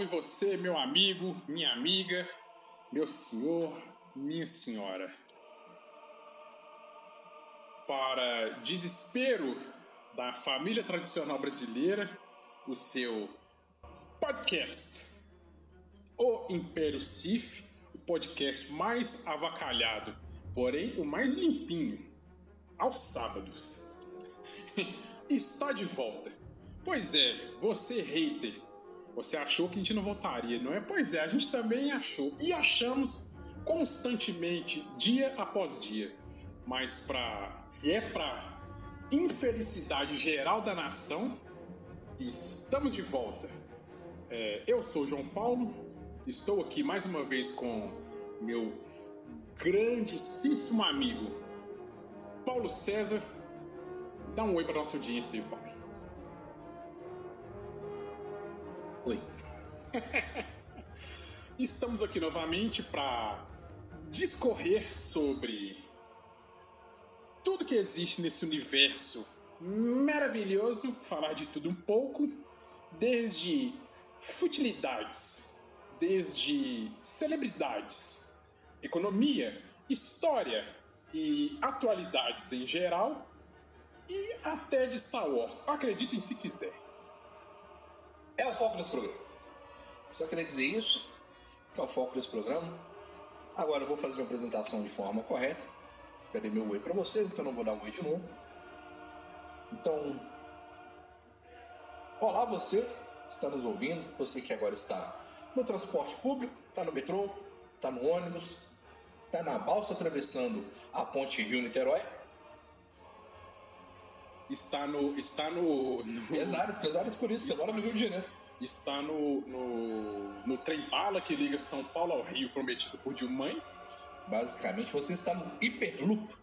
Salve, você, meu amigo, minha amiga, meu senhor, minha senhora. Para desespero da família tradicional brasileira, o seu podcast, O Império Sif, o podcast mais avacalhado, porém o mais limpinho, aos sábados. Está de volta. Pois é, você hater você achou que a gente não voltaria, não é? Pois é, a gente também achou. E achamos constantemente, dia após dia. Mas para se é para infelicidade geral da nação, estamos de volta. É, eu sou João Paulo, estou aqui mais uma vez com meu grandíssimo amigo Paulo César. Dá um oi para nossa audiência aí, Paulo. Oi. Estamos aqui novamente para discorrer sobre tudo que existe nesse universo maravilhoso, falar de tudo um pouco, desde futilidades, desde celebridades, economia, história e atualidades em geral, e até de Star Wars. Acreditem se quiser. É o foco desse programa. Só queria dizer isso, que é o foco desse programa. Agora eu vou fazer uma apresentação de forma correta. Darei meu oi para vocês, então eu não vou dar um oi de novo. Então, olá você que está nos ouvindo, você que agora está no transporte público, está no metrô, está no ônibus, está na balsa atravessando a ponte Rio-Niterói. Está no. Está no. no Pesares, pesares por isso, você mora no Rio de Janeiro. está no, no, no trem bala que liga São Paulo ao Rio, prometido por Dilmãe. Basicamente, você está no Hiperloop,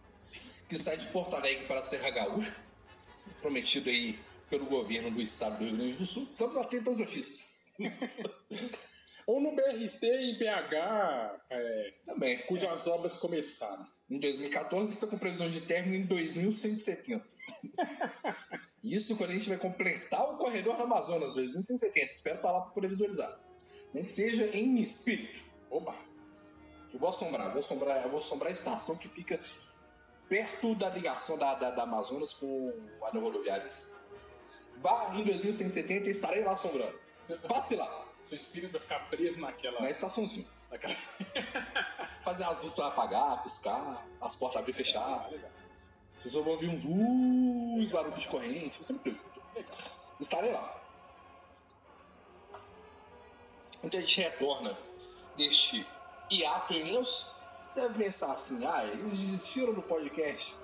que sai de Porto Alegre para Serra Gaúcha, prometido aí pelo governo do estado do Rio Grande do Sul. Estamos atentos às notícias. Ou no BRT em BH, é, Também. cujas obras começaram. Em 2014 está com previsão de término em 2170. Isso quando a gente vai completar o corredor do Amazonas 2170. Espero estar lá para poder visualizar. Nem que seja em espírito. Oba! Eu vou assombrar, vou assombrar, eu vou assombrar a estação que fica perto da ligação da, da, da Amazonas com a rodoviária. Vá em 2170 e estarei lá assombrando. Passe lá, Seu espírito vai ficar preso naquela. na estaçãozinha. naquela... Fazer as luzes apagar, piscar, as portas abrir e Ah, fechar. legal. As pessoas vão ouvir uns uh, barulhos de corrente. Você não legal. Estarei lá. Então a gente retorna deste hiato imenso. Deve pensar assim, ah, eles desistiram do podcast.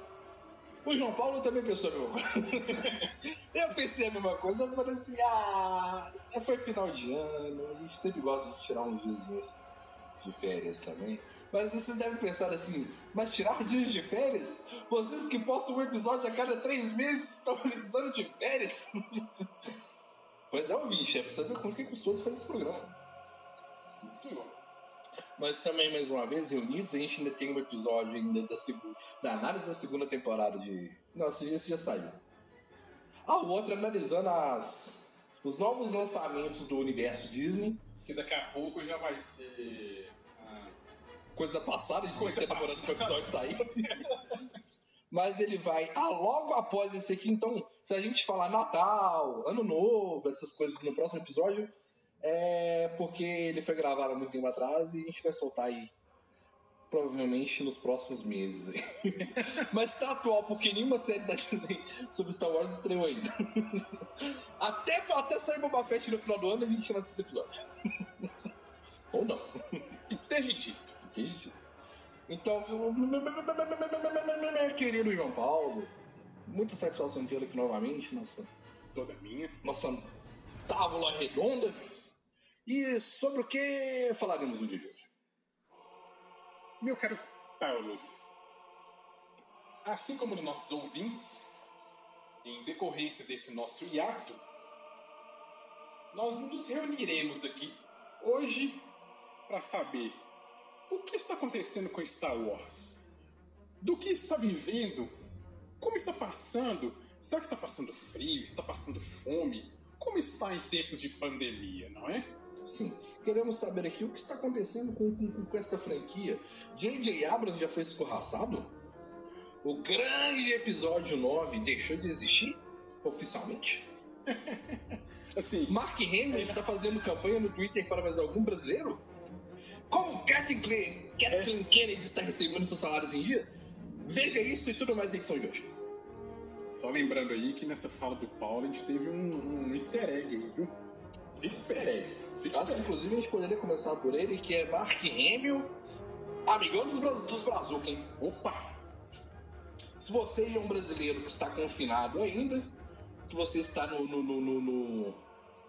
O João Paulo também pensou a mesma coisa. eu pensei a mesma coisa, eu falei assim, ah, foi final de ano, a gente sempre gosta de tirar uns dias de férias também. Mas vocês devem pensar assim, mas tirar dias de férias? Vocês que postam um episódio a cada três meses estão precisando de férias? pois é, ouvinte, é pra saber quanto que custou fazer esse programa. Sim, senhor. Mas também, mais uma vez, reunidos, a gente ainda tem um episódio ainda da, segunda, da análise da segunda temporada de. Nossa, esse já saiu. Ah, o outro analisando as, os novos lançamentos do universo Disney. Que daqui a pouco já vai ser. Coisa passada, a gente Coisa tem que ter demorando pro passada. episódio sair. Mas ele vai ah, logo após esse aqui. Então, se a gente falar Natal, Ano Novo, essas coisas no próximo episódio, é porque ele foi gravado há muito tempo atrás e a gente vai soltar aí. Provavelmente nos próximos meses. Mas tá atual, porque nenhuma série da Disney sobre Star Wars estreou ainda. Até, até sair Boba Fett no final do ano, a gente lança esse episódio. Ou não. Interdito. Então, meu querido João Paulo, muita satisfação tê-lo aqui novamente, nossa toda minha. Nossa tábula redonda. E sobre o que falaremos no dia de hoje? Meu caro Paulo, assim como nos nossos ouvintes, em decorrência desse nosso hiato, nós nos reuniremos aqui hoje para saber o que está acontecendo com Star Wars, do que está vivendo, como está passando, será que está passando frio, está passando fome, como está em tempos de pandemia, não é? Sim, queremos saber aqui o que está acontecendo com, com, com essa franquia. J.J. Abrams já foi escorraçado? O grande episódio 9 deixou de existir? Oficialmente? Assim, Mark Hamill está fazendo campanha no Twitter para mais algum brasileiro? Como Kathleen, Kathleen Kennedy está recebendo seus salários em dia? Veja isso e tudo mais na edição de hoje. só lembrando aí que nessa fala do Paulo a gente teve um, um easter egg aí, viu? Fique aí. Fique Acho que esperto. inclusive a gente poderia começar por ele, que é Mark Hamill, amigão dos, dos Brazuca, hein? Opa! Se você é um brasileiro que está confinado ainda, que você está no, no, no- no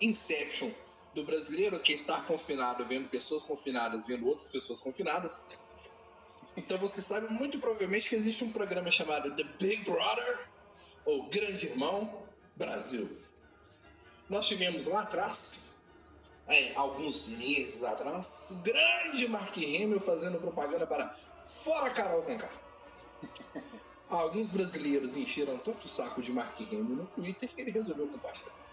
Inception do brasileiro que está confinado, vendo pessoas confinadas, vendo outras pessoas confinadas, então você sabe muito provavelmente que existe um programa chamado The Big Brother, ou Grande Irmão Brasil. Nós tivemos lá atrás, é, alguns meses atrás, o grande Mark Hamill fazendo propaganda para Fora Carol Conká. Alguns brasileiros encheram tanto o saco de Mark Hamill no Twitter que ele resolveu compartilhar.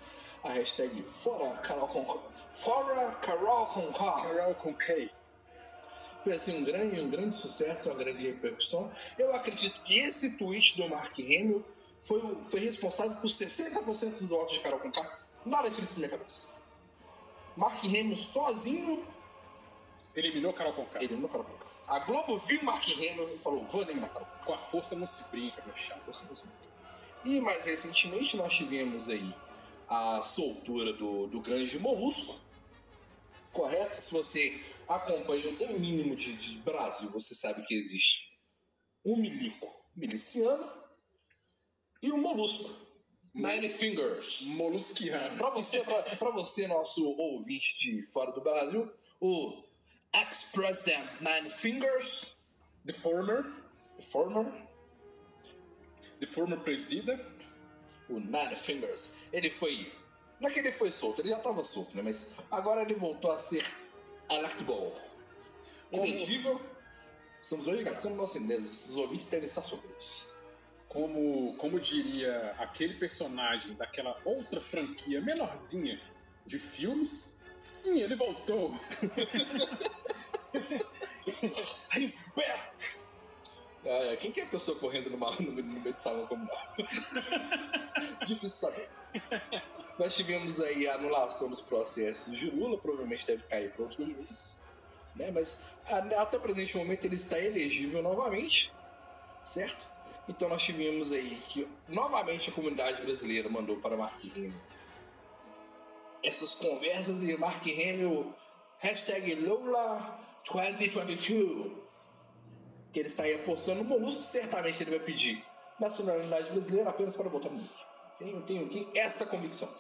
A hashtag Fora Carol Conká. Fora Carol Conká. Carol com K. Foi assim um grande, um grande sucesso, uma grande repercussão. Eu acredito que esse tweet do Mark Hamill foi, foi responsável por 60% dos votos de Carol Conká. Nada tira isso da minha cabeça. Mark Hamill sozinho Eliminou Carol com K. eliminou Carol Conká. A Globo viu Mark Hamill e falou: vou eliminar Carol Conká. Com a força não se brinca, meu chato. Força. E mais recentemente nós tivemos aí a soltura do, do grande molusco. Correto? Se você acompanha um mínimo de, de Brasil, você sabe que existe um milico miliciano e um molusco. Nine Fingers. Molusquiano. Pra você, pra, pra você, nosso ouvinte de fora do Brasil, o ex-president Nine Fingers, The former, former, the former presida. O Nine Fingers, ele foi. Não é que ele foi solto, ele já estava solto, né? Mas agora ele voltou a ser. Como- Elegível. Estamos hoje gastando nosso inglês. Os ouvintes devem estar surpresos. Como, como diria aquele personagem daquela outra franquia menorzinha de filmes, sim, ele voltou. He's back! Ah, quem que é a pessoa correndo numa, no meio no meio de salão comunal? Difícil saber. Nós tivemos aí a anulação dos processos de Lula, provavelmente deve cair para outros juízes. Né? Mas até o presente momento ele está elegível novamente, certo? Então nós tivemos aí que novamente a comunidade brasileira mandou para Mark Hamill essas conversas e Mark Hamill hashtag Lula 2022 que ele está aí apostando no Molusco, certamente ele vai pedir nacionalidade brasileira apenas para votar no Molusco. Tenho, tenho, tenho esta convicção.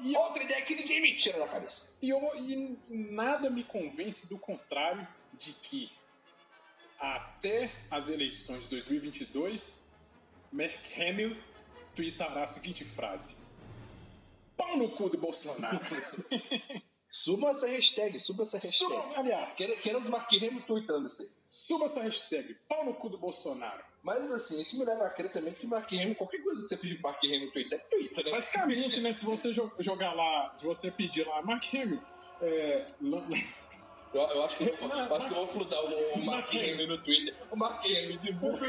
E outra ideia que ninguém me tira da cabeça. E, eu, e nada me convence do contrário de que até as eleições de 2022, Mark Hamill tweetará a seguinte frase: Pau no cu do Bolsonaro. Suba essa hashtag, suba essa hashtag. Suba, aliás, Quero- Queremos Mark Hamill tweetando isso aí. Suba essa hashtag, pau no cu do Bolsonaro. Mas assim, isso me leva a crer também que Mark Hamill, qualquer coisa que você pedir pro Mark Hamill Twitter, é Twitter, né? Basicamente, né, se você jo- jogar lá, se você pedir lá, Mark Hamill, é, Eu, eu acho que eu, vou- eu acho que eu vou fludar o, o Mark. Hamill no Twitter. O Mark Hamill divulga o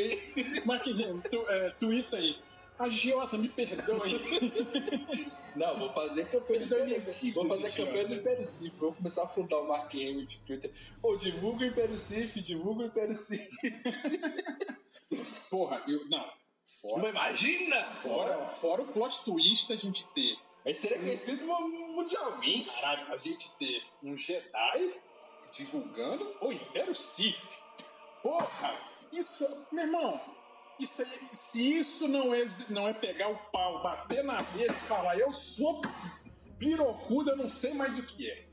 aí. Mark Hamill, tu, é, aí. Agiota, me perdoe. Não, vou fazer campanha do Perdoe Império minhas Cif. Vou fazer campanha do idiota. Império Cif. Vou começar a fludar o Mark Hamill de Twitter. Ô, divulga o Império Cif, divulga o Império Cif. Porra, eu. Não. Fora, Mas imagina! fora, fora o plot twist a gente ter. Aí seria conhecido mundialmente. Caralho, a gente ter um Jedi divulgando o Império Sith. Porra, isso, meu irmão, Isso aí, se isso não é, não é pegar o pau, bater na mesa e falar, eu sou pirocuda, eu não sei mais o que é.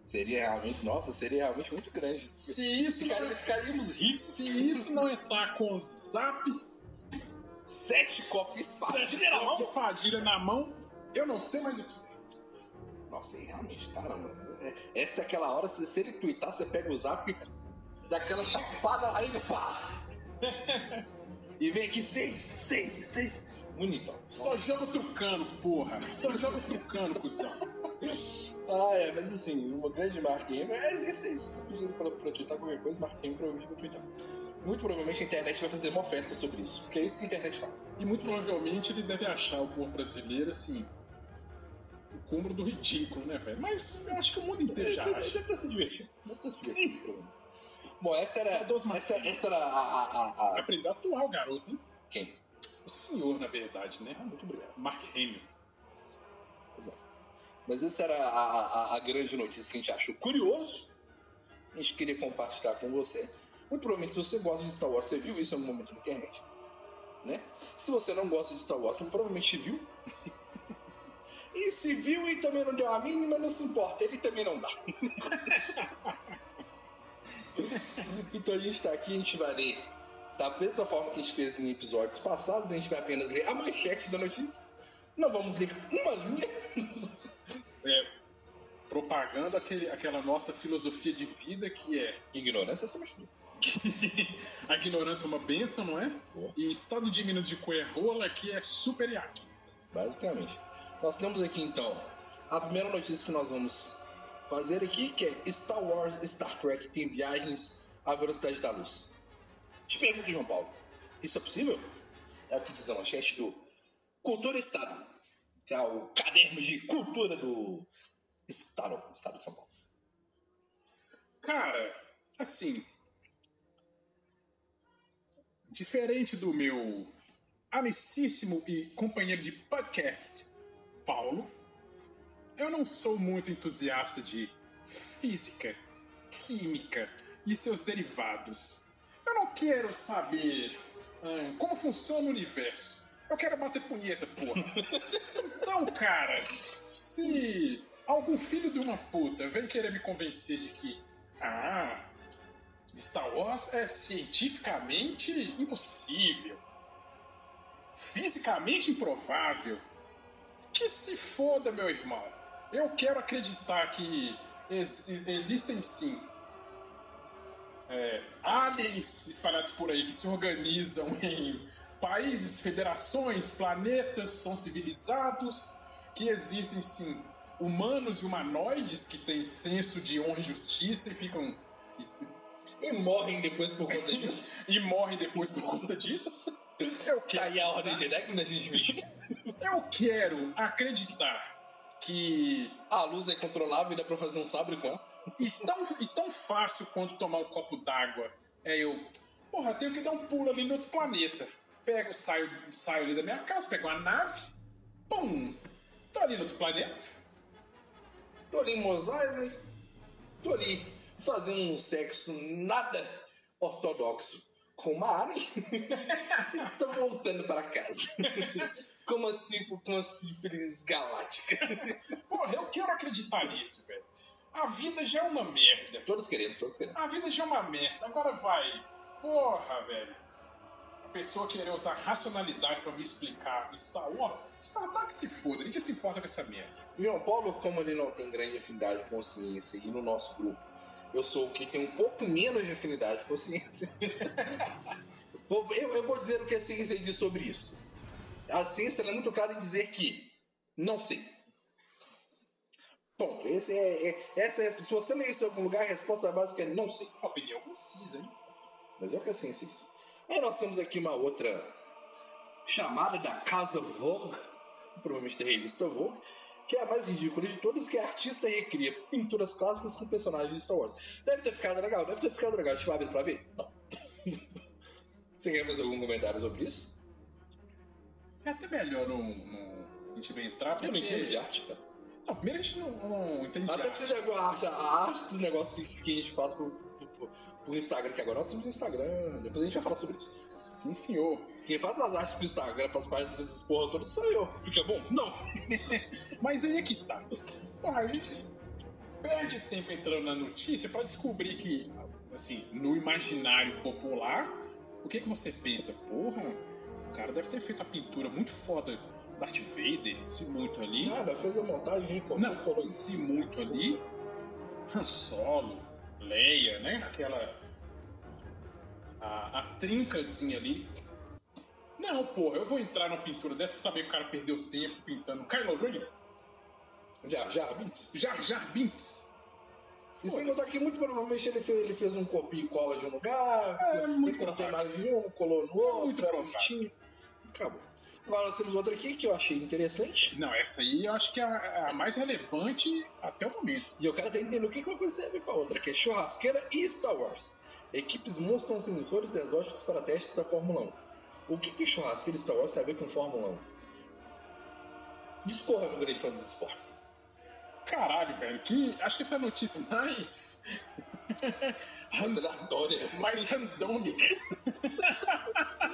Seria realmente, nossa, seria realmente muito grande. Se isso não Ficaria- é, ficaríamos ricos. se isso não é tá com o zap, Sete copos de espadilha na mão. espadilha na mão, eu não sei mais o que é. Nossa, realmente, caramba. é- Essa é aquela hora, se, ele twittar, você pega o zap e dá aquela chapada e pá. E vem aqui, seis, seis, seis. Bonitão. Só joga trucando, porra. Só joga trucando, cuzão. Ah, é, mas assim, uma grande marca. Mas é isso aí. Se você pedir pra, pra twittar qualquer coisa, marca aí provavelmente vai twittar. Muito provavelmente a internet vai fazer uma festa sobre isso. Porque é isso que a internet faz. E muito provavelmente ele deve achar o povo brasileiro assim. O cúmulo do ridículo, né, velho? Mas eu acho que o mundo inteiro já acha. deve estar se divertindo. Deve estar se divertindo. Bom, essa era. Essa, essa era a, a, a, a- Aprendeu a atuar o garoto, hein? Quem? O senhor, na verdade, né? Ah, muito obrigado. Mark Hamill. Exato. Mas essa era a, a- a grande notícia que a gente achou curioso. A gente queria compartilhar com você. Muito provavelmente, se você gosta de Star Wars, você viu isso em algum momento na internet. Né? Se você não gosta de Star Wars, você provavelmente viu. E se viu e também não deu a mínima, não se importa, ele também não dá. então a gente tá aqui, a gente vai ler da mesma forma que a gente fez em episódios passados, a gente vai apenas ler a manchete da notícia. Não vamos ler uma linha. É, propagando aquele, aquela nossa filosofia de vida que é Ignorância acima de tudo. a ignorância é uma benção, não é? Boa. E estado de Minas de Coerrola aqui é super iaque. Basicamente. Nós temos aqui então a primeira notícia que nós vamos fazer aqui, que é Star Wars Star Trek tem viagens à velocidade da luz. Te pergunto, João Paulo, isso é possível? É o que diz a manchete do Cultura Estado, que é o caderno de cultura do Estado, Estado de São Paulo. Cara, assim. Diferente do meu amicíssimo e companheiro de podcast, Paulo, eu não sou muito entusiasta de física, química e seus derivados. Eu não quero saber ah, como funciona o universo. Eu quero bater punheta, porra. Então, cara, se algum filho de uma puta vem querer me convencer de que, ah, Star Wars é cientificamente impossível, fisicamente improvável, que se foda, meu irmão. Eu quero acreditar que ex- existem sim é, aliens espalhados por aí que se organizam em países, federações, planetas, são civilizados, que existem sim humanos e humanoides que têm senso de honra e justiça e ficam e, E morrem depois por conta disso. e morrem depois por conta disso. Eu tá quero, aí a ordem de Jedi que a gente eu quero acreditar que A luz é controlável e dá pra fazer um sabre com ela. E tão, e tão fácil quanto tomar um copo d'água é eu. Porra, tenho que dar um pulo ali no outro planeta. Pego, saio, saio ali da minha casa, pego uma nave, pum! Tô ali no outro planeta. Tô ali em Mos tô ali fazendo um sexo nada ortodoxo com uma alien e estou voltando para casa. Como assim com uma sífilis galáctica? Porra, eu quero acreditar nisso, velho. A vida já é uma merda. Todos queremos, todos queremos. A vida já é uma merda. Agora vai. Porra, velho. A pessoa querer usar racionalidade pra me explicar Star Wars. Star Wars se foda, ninguém se importa com essa merda. João Paulo, como ele não tem grande afinidade com ciência e no nosso grupo, eu sou o que tem um pouco menos de afinidade com ciência. Eu, eu vou dizer o que a ciência diz sobre isso. A ciência é muito clara em dizer que não sei. Ponto. Esse é, é- essa é, se você ler isso em algum lugar, a resposta básica é não sei. Opinião concisa, hein? Mas é o que a ciência diz. Aí nós temos aqui uma outra chamada da Casa Vogue, provavelmente da revista Vogue, que é a mais ridícula de todas, que a artista recria pinturas clássicas com personagens de Star Wars. Deve ter ficado legal, deve ter ficado legal. A gente vai abrir pra ver? Não. Você quer fazer algum comentário sobre isso? É até melhor não, não a gente não entrar, porque... Eu não entendo de arte, cara. Não, primeiro a gente não, não entende de Até porque você já viu a arte, a arte dos negócios que, que a gente faz pro, pro, pro- pro Instagram, que agora nós temos Instagram, depois a gente vai falar sobre isso. Sim, senhor. Quem faz as artes pro Instagram, pras páginas dessas porra todas, sou eu. Fica bom? Não. Mas aí é que tá. A gente perde tempo entrando na notícia pra descobrir que, assim, no imaginário popular, o que que você pensa? Porra, o cara deve ter feito a pintura muito foda. Darth Vader, se muito ali. Nada, fez a montagem, hein? Não, se muito ali. Han Solo, Leia, né? Aquela. A, a trincazinha ali. Não, porra, eu vou entrar na pintura dessa pra saber que o cara perdeu tempo pintando Kylo Ren, Jar Jar Binks. Jar Jar Binks. E sem contar que muito provavelmente ele fez, ele fez um copia e cola de um lugar, É, muito ele não tem mais nenhum, colou no outro, Muito era bonitinho. Acabou. Agora nós temos outra aqui que eu achei interessante. Não, essa aí eu acho que é a, a mais relevante até o momento. E eu quero até entender o que que uma coisa tem a ver com a outra, que é churrasqueira e Star Wars. Equipes mostram sensores exóticos para testes da Fórmula 1. O que que churrasqueira e Star Wars tem a ver com Fórmula 1? Discorra, meu grande fã dos esportes. Caralho, velho, que. Acho que essa é a notícia mais. Mas aleatória. mais randômica.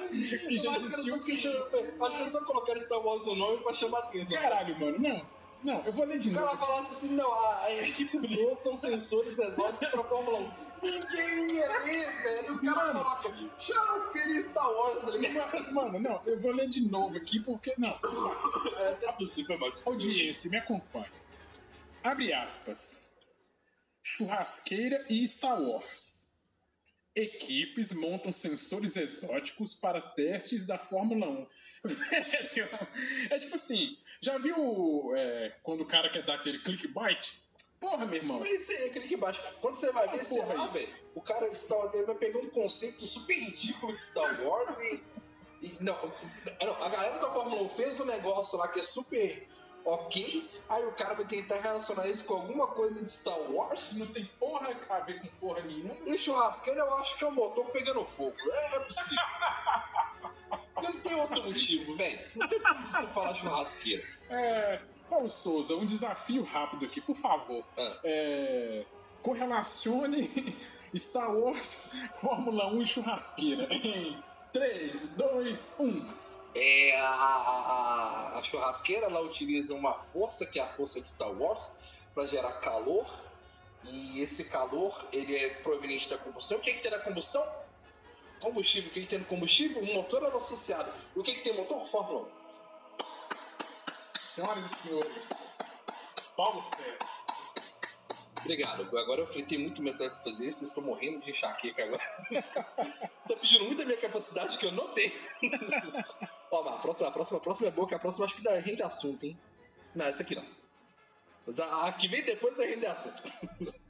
que já que existiu. só quis- Acho que eles só colocaram Star Wars no nome pra chamar atenção. Caralho, mano, não. Não, eu vou ler de O cara novo. falasse assim, não, a, a equipes mostram sensores exóticos pra Fórmula 1. Ninguém ia ler, velho. O cara Mano. coloca churrasqueira e Star Wars, tá ligado? Mano, não, eu vou ler de novo aqui porque. Não, É até possível, mas... audiência, me acompanhe. Abre aspas. Churrasqueira e Star Wars. Equipes montam sensores exóticos para testes da Fórmula 1. Velho, é tipo assim, já viu é, quando o cara quer dar aquele clickbait? Porra, meu irmão. Mas isso aí é baixa. Quando você vai ver, sei porra lá, aí. velho, o cara Star Wars vai pegar um conceito super ridículo de Star Wars e. e- não, não, a galera da Fórmula 1 fez um negócio lá que é super ok, aí o cara vai tentar relacionar isso com alguma coisa de Star Wars. Não tem porra a ver com porra nenhuma. E churrasqueira eu acho que é o motor pegando fogo. É, é possível. Porque não tem outro motivo, velho. Não tem como você falar churrasqueira. É, Paulo Souza, um desafio rápido aqui, por favor. Ah. É, correlacione Star Wars, Fórmula 1 e churrasqueira em 3, 2, 1. É, a, a- a churrasqueira ela utiliza uma força que é a força de Star Wars para gerar calor e esse calor ele é proveniente da combustão. O que, que tem na combustão? Combustível. O que, que tem no combustível? Um motor era associado. O que, que tem motor? Fórmula 1. Senhoras e senhores, Paulo César. Obrigado. Agora eu fritei muito mensagem pra fazer isso. Estou morrendo de enxaqueca agora. Tá pedindo muito da minha capacidade que eu não tenho. Ó, mas a próxima, a próxima, a próxima é boa, que a próxima acho que dá rende assunto, hein? Não, essa aqui não. Mas a, a que vem depois vai render assunto.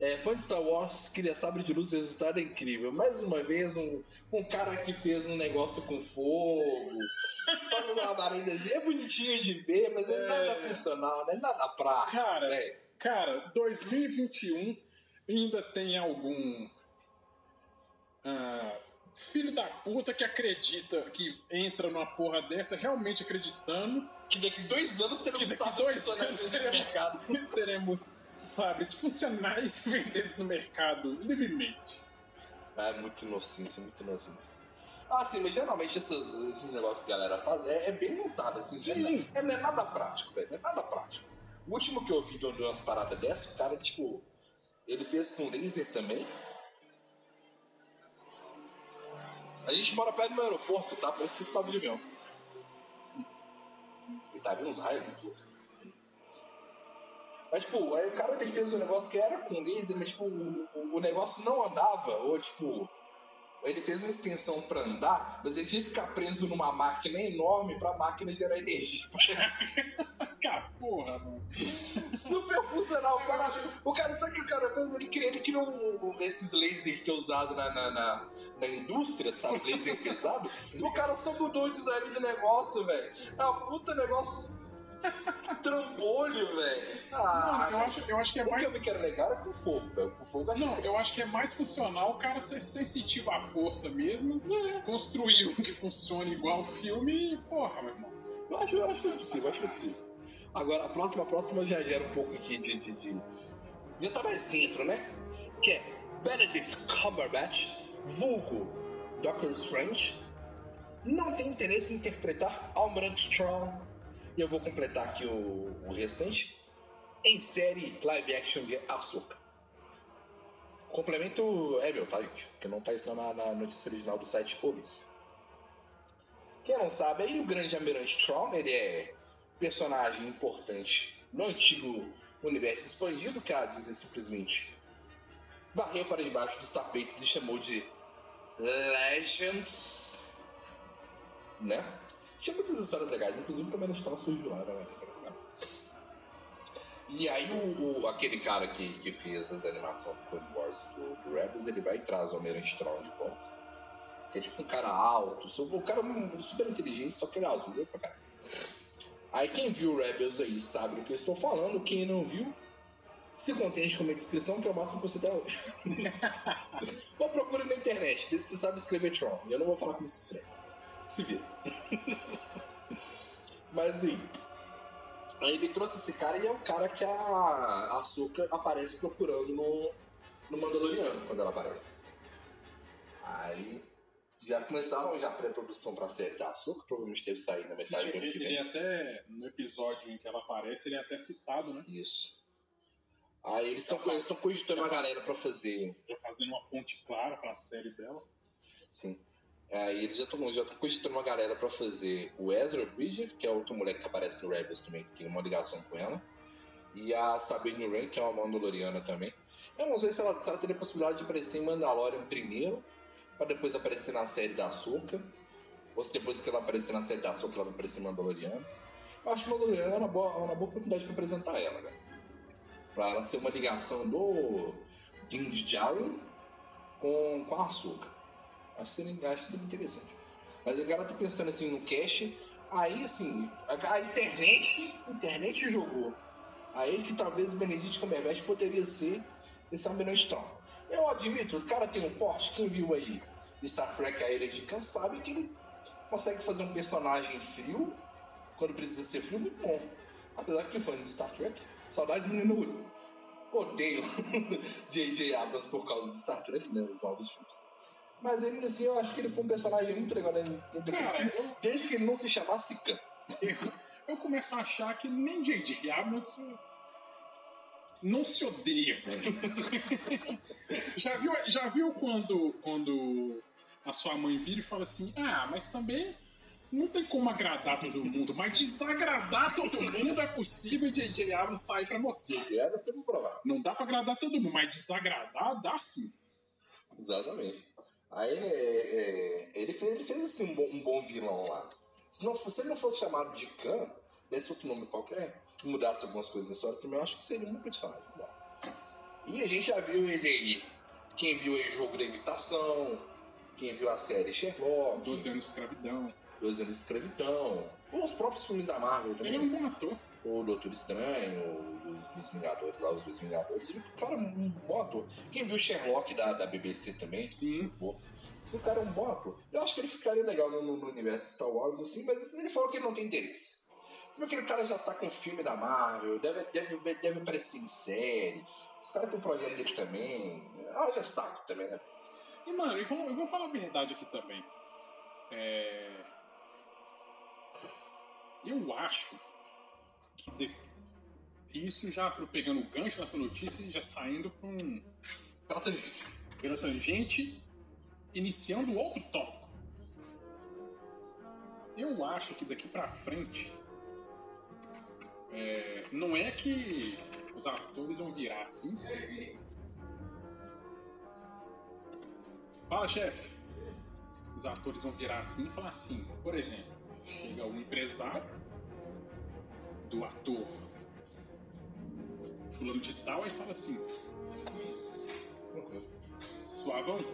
É, fã de Star Wars queria sabre de luz, o resultado é incrível. Mais uma vez, um, um cara que fez um negócio com fogo, fazendo uma labaredazinha. É bonitinho de ver, mas é, nada funcional, né? Nada prático, Cara, né? Cara, 2021 ainda tem algum ah, filho da puta que acredita que entra numa porra dessa realmente acreditando Que daqui dois anos teremos Que daqui dois anos no teremos- teremos sabres funcionais vendidos no mercado livremente. Ah, é muito inocência, muito inocente. Ah, sim, mas geralmente essas- esses negócios que a galera faz é, é bem montado, assim. isso Sim. É, não é nada prático, velho. Não é nada prático. O último que eu vi de umas paradas dessas, o cara, tipo, ele fez com laser também. A gente mora perto do aeroporto, tá? Parece que esse bagulho de avião. E tá vindo uns raios muito loucos. Mas, tipo, aí o cara ele fez um negócio que era com laser, mas, tipo, o, o- negócio não andava, ou, tipo, ele fez uma extensão pra andar, mas ele tinha que ficar preso numa máquina enorme pra máquina gerar energia. Cara, porra, mano. Super funcional. O cara, o cara, sabe o que o cara fez? Ele criou, ele criou um- um- esses lasers que é usado na, na, na, na indústria, sabe? Laser pesado. O cara só mudou o design do negócio, velho. É uma puta negócio trambolho, velho. Ah, Mano, eu acho, eu acho que é o que mais eu vi que era legal era com fogo, velho. Com fogo eu Não, eu acho que é mais funcional o cara ser sensitivo à força mesmo, construir um que funcione igual o filme e, porra, meu irmão. Eu acho, eu acho que é possível, eu acho que é possível. Agora, a próxima, a próxima já gera um pouco aqui de, de, de- Já tá mais dentro, né? Que é Benedict Cumberbatch, vulgo Doctor Strange, não tem interesse em interpretar Almirante Tron, e eu vou completar aqui o, o restante, em série live action de Asuka. Complemento é meu, tá, gente? Porque não tá isso na, na notícia original do site Ovis. Quem não sabe, aí o grande Almirante Tron, ele é personagem importante no antigo universo expandido, que a Disney simplesmente varreu para debaixo dos tapetes e chamou de Legends, né? Tinha muitas histórias legais, inclusive o Almirante Tron surgiu lá, né? E aí o, o, aquele cara que, que fez as animações do Clone Wars do, do Rebels, ele vai e traz o Almirante Tron de volta. Que é tipo um cara alto, o cara super inteligente, só que ele é azul, viu pra caralho. Aí quem viu Rebels aí sabe do que eu estou falando, quem não viu, se contente com a minha descrição, que é o máximo que você dá hoje. Ou procura na internet, se você sabe escrever Tron. Eu não vou falar como se escreve. Se vira. Mas assim, Aí ele trouxe esse cara e é o cara que a Açúcar aparece procurando no, no Mandaloriano, quando ela aparece. Aí já começaram já a pré-produção pra série da Açúcar, provavelmente deve sair na metade do ano que vem. Ele até, no episódio em que ela aparece, ele é até citado, né? Isso. Aí eles estão cogitando uma galera pra fazer. Já fazendo uma ponte clara pra série dela. Sim. Aí eles já estão já cogitando uma galera pra fazer o Ezra Bridger, que é outro moleque que aparece no Rebels também, que tem uma ligação com ela. E a Sabine Wren, que é uma Mandaloriana também. Eu não sei se ela, se ela teria a possibilidade de aparecer em Mandalorian primeiro, pra depois aparecer na série da Ahsoka. Ou se depois que ela aparecer na série da Ahsoka, ela vai aparecer em Mandaloriano. Eu acho que Mandaloriano é uma boa, é uma boa oportunidade pra apresentar ela, né? Pra ela ser uma ligação do Din Djarin com, com a Ahsoka. Acho que acho que seria interessante. Mas agora tá pensando assim no cache. Aí assim, a, a internet, a internet jogou. Aí que talvez o Benedict Cumberbatch poderia ser esse Almirante. Eu admito, o cara tem um porte, quem viu aí Star Trek A Ilha de Khan sabe que ele consegue fazer um personagem frio, quando precisa ser frio, muito bom. Apesar que fã de Star Trek, saudades menino odeio J.J. Abrams por causa de Star Trek, né, os novos filmes. Mas ainda assim, eu acho que ele foi um personagem muito legal dentro do filme, eu... desde que ele não se chamasse Khan. Eu, eu começo a achar que nem J.J. Abrams não se odeia, velho. já, viu, já viu quando, quando a sua mãe vira e fala assim: Ah, mas também não tem como agradar todo mundo, mas desagradar todo mundo é possível. J.J. Abrams tá aí pra você. J.J. Abrams tem que provar. Não dá pra agradar todo mundo, mas desagradar dá sim. Exatamente. Aí é, é, ele, fez, ele fez assim, um, bom, um bom vilão lá. Se, não, se ele não fosse chamado de Khan, desse outro nome qualquer, mudasse algumas coisas na história, também eu acho que seria um personagem bom. E a gente já viu ele aí. Quem viu aí o jogo da imitação, quem viu a série Sherlock. 12 anos de escravidão. 12 anos de escravidão. Ou os próprios filmes da Marvel também. Ele é um bom ator. O Doutor Estranho, os, os Vingadores lá, os dois Vingadores. O cara é um bom ator. Quem viu Sherlock da, da BBC também? Sim. Pô, o cara é um bom ator. Eu acho que ele ficaria legal no, no universo Star Wars, assim, mas ele falou que ele não tem interesse. Sabe aquele cara já tá com filme da Marvel, deve, deve, deve aparecer em série. Os caras têm um projeto dele também. Ah, é saco também, né? E, mano, eu vou, eu vou falar a verdade aqui também. É... Eu acho que de... isso já pegando o gancho nessa notícia e já saindo para um... pela tangente. Pela tangente, iniciando outro tópico. Eu acho que daqui para frente é... não é que os atores vão virar assim. Fala, chefe. Os atores vão virar assim e falar assim, por exemplo, chega um empresário do ator fulano de tal, aí fala assim, suavão,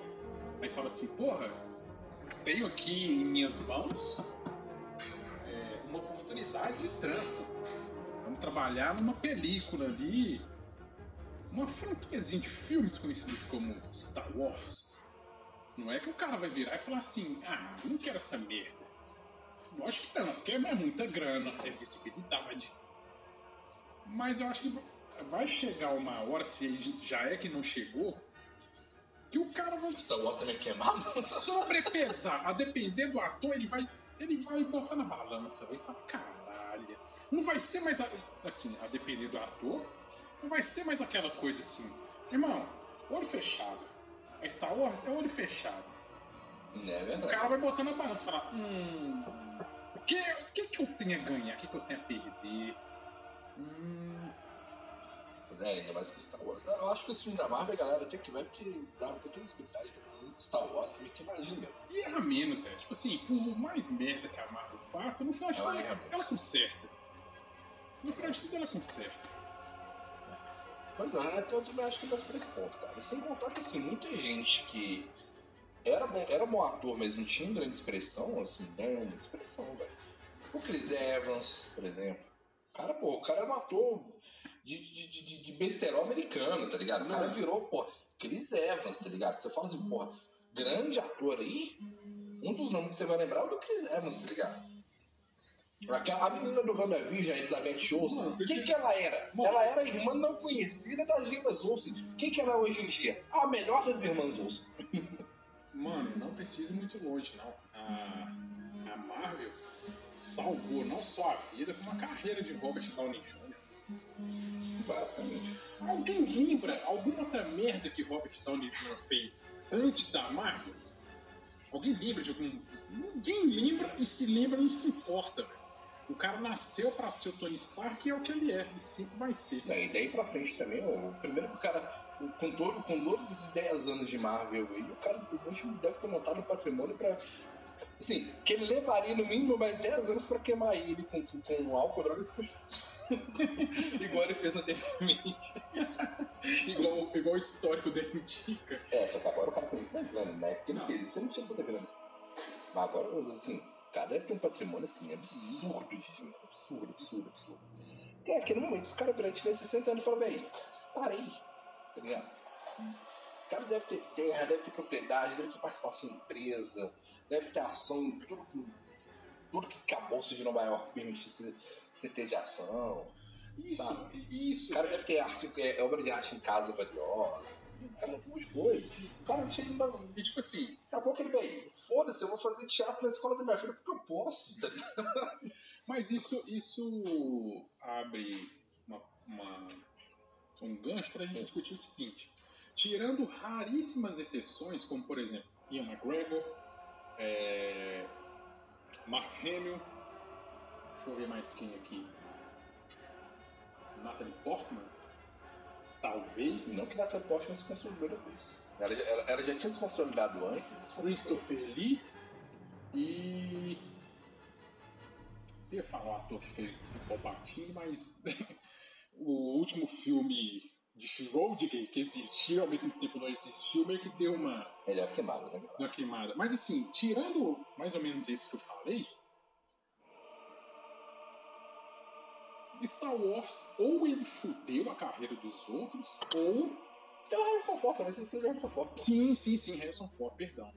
aí fala assim, porra, tenho aqui em minhas mãos é, uma oportunidade de trampo. Vamos trabalhar numa película ali, uma franquiazinha de filmes conhecidos como Star Wars. Não é que o cara vai virar e falar assim, ah, não quero essa merda. Lógico que não, porque é muita grana, é visibilidade. Mas eu acho que vai chegar uma hora, se já é que não chegou, que o cara vai Star Wars também é queimado? sobrepesar. A depender do ator, ele vai, ele vai botar na balança. Vai falar, caralho. Não vai ser mais, a- assim, a depender do ator, não vai ser mais aquela coisa assim. Irmão, olho fechado. A Star Wars é olho fechado. Não é O verdade. cara vai botar na balança e falar, hum, o que, o que que eu tenho a ganhar? O que que eu tenho a perder? Hum, É, ainda mais que Star Wars. Eu acho que esse filme da Marvel, galera, tem que ver porque dá um pouquinho de visibilidade. Né? Star Wars que meio que imagina e erra menos, velho. Tipo assim, por mais merda que a Marvel faça, no final de tudo ela, ela conserta. No final de tudo ela conserta. Mas é, até eu também acho que vai por esse ponto, cara. Sem contar que, assim, muita gente que era bom, era bom ator, mas não tinha grande expressão, assim, não muita expressão, velho. O Chris Evans, por exemplo. Cara, pô, o cara era um ator de, de, de, de- besterol americano, tá ligado? O cara virou, pô, Chris Evans, tá ligado? Você fala assim, porra, grande ator aí, um dos nomes que você vai lembrar é o do Chris Evans, tá ligado? Aquela- A menina do WandaVision, a Elizabeth Olsen, o que, que ela era? Mano. Ela era a irmã não conhecida das irmãs Olsen. O que, que ela é hoje em dia? A melhor das irmãs Olsen. Mano, não precisa ir muito longe, não. A, a Marvel salvou não só a vida, como a carreira de Robert Downey Jr. Basicamente. Alguém lembra alguma outra merda que Robert Downey Jr. fez antes da Marvel? Alguém lembra de algum. Ninguém lembra e se lembra não se importa, velho. O cara nasceu pra ser o Tony Stark e é o que ele é, e sempre vai ser. E daí pra frente também, o primeiro cara, com, todo, com todos esses 10 anos de Marvel aí, o cara simplesmente deve ter montado um patrimônio pra. Assim, que ele levaria no mínimo mais 10 anos pra queimar ele com, com, com álcool, drogas e. Igual ele fez anteriormente. Igual, igual o histórico dele indica. É, só que agora o cara tem muito mais grana, né? Porque ele fez isso, ele não tinha tanta grana assim. Mas agora, assim, o cara deve ter um patrimônio assim, absurdo de dinheiro. Absurdo, absurdo, absurdo. Tem aquele momento, os caras viram, tiver 60 anos e falam, velho, parei. Tá ligado? O cara deve ter terra, deve ter propriedade, deve ter participação em empresa, deve ter ação em tudo que, tudo que Bolsa de Nova York permite você, ter de ação. Isso, Sabe? isso. O cara deve ter arte, é, obra de arte em casa valiosa. O cara tem um monte de coisa. O cara chega e dá. E tipo assim, Daqui a pouco ele vem, foda-se, eu vou fazer teatro na escola da minha filha porque eu posso, tá ligado? Mas isso, isso abre uma, uma- um gancho para a gente discutir o seguinte: tirando raríssimas exceções, como por exemplo Ian McGregor, é, Mark Hamill, deixa eu ver mais quem aqui, Natalie Portman, talvez, Não que Natalie Portman se consolidou depois. Ela, já- ela, ela já tinha se consolidado antes Christopher. Lee e. Eu ia falar o ator que fez o Palpatine, mas o último filme de Schrödinger que existiu ao mesmo tempo não existiu, meio que deu uma, Ele é queimado, né? uma queimada. Mas assim, tirando mais ou menos isso que eu falei, Star Wars ou ele fudeu a carreira dos outros, ou Tem o Harrison Ford você já Harrison Ford. Sim, sim, sim, Harrison Ford, perdão.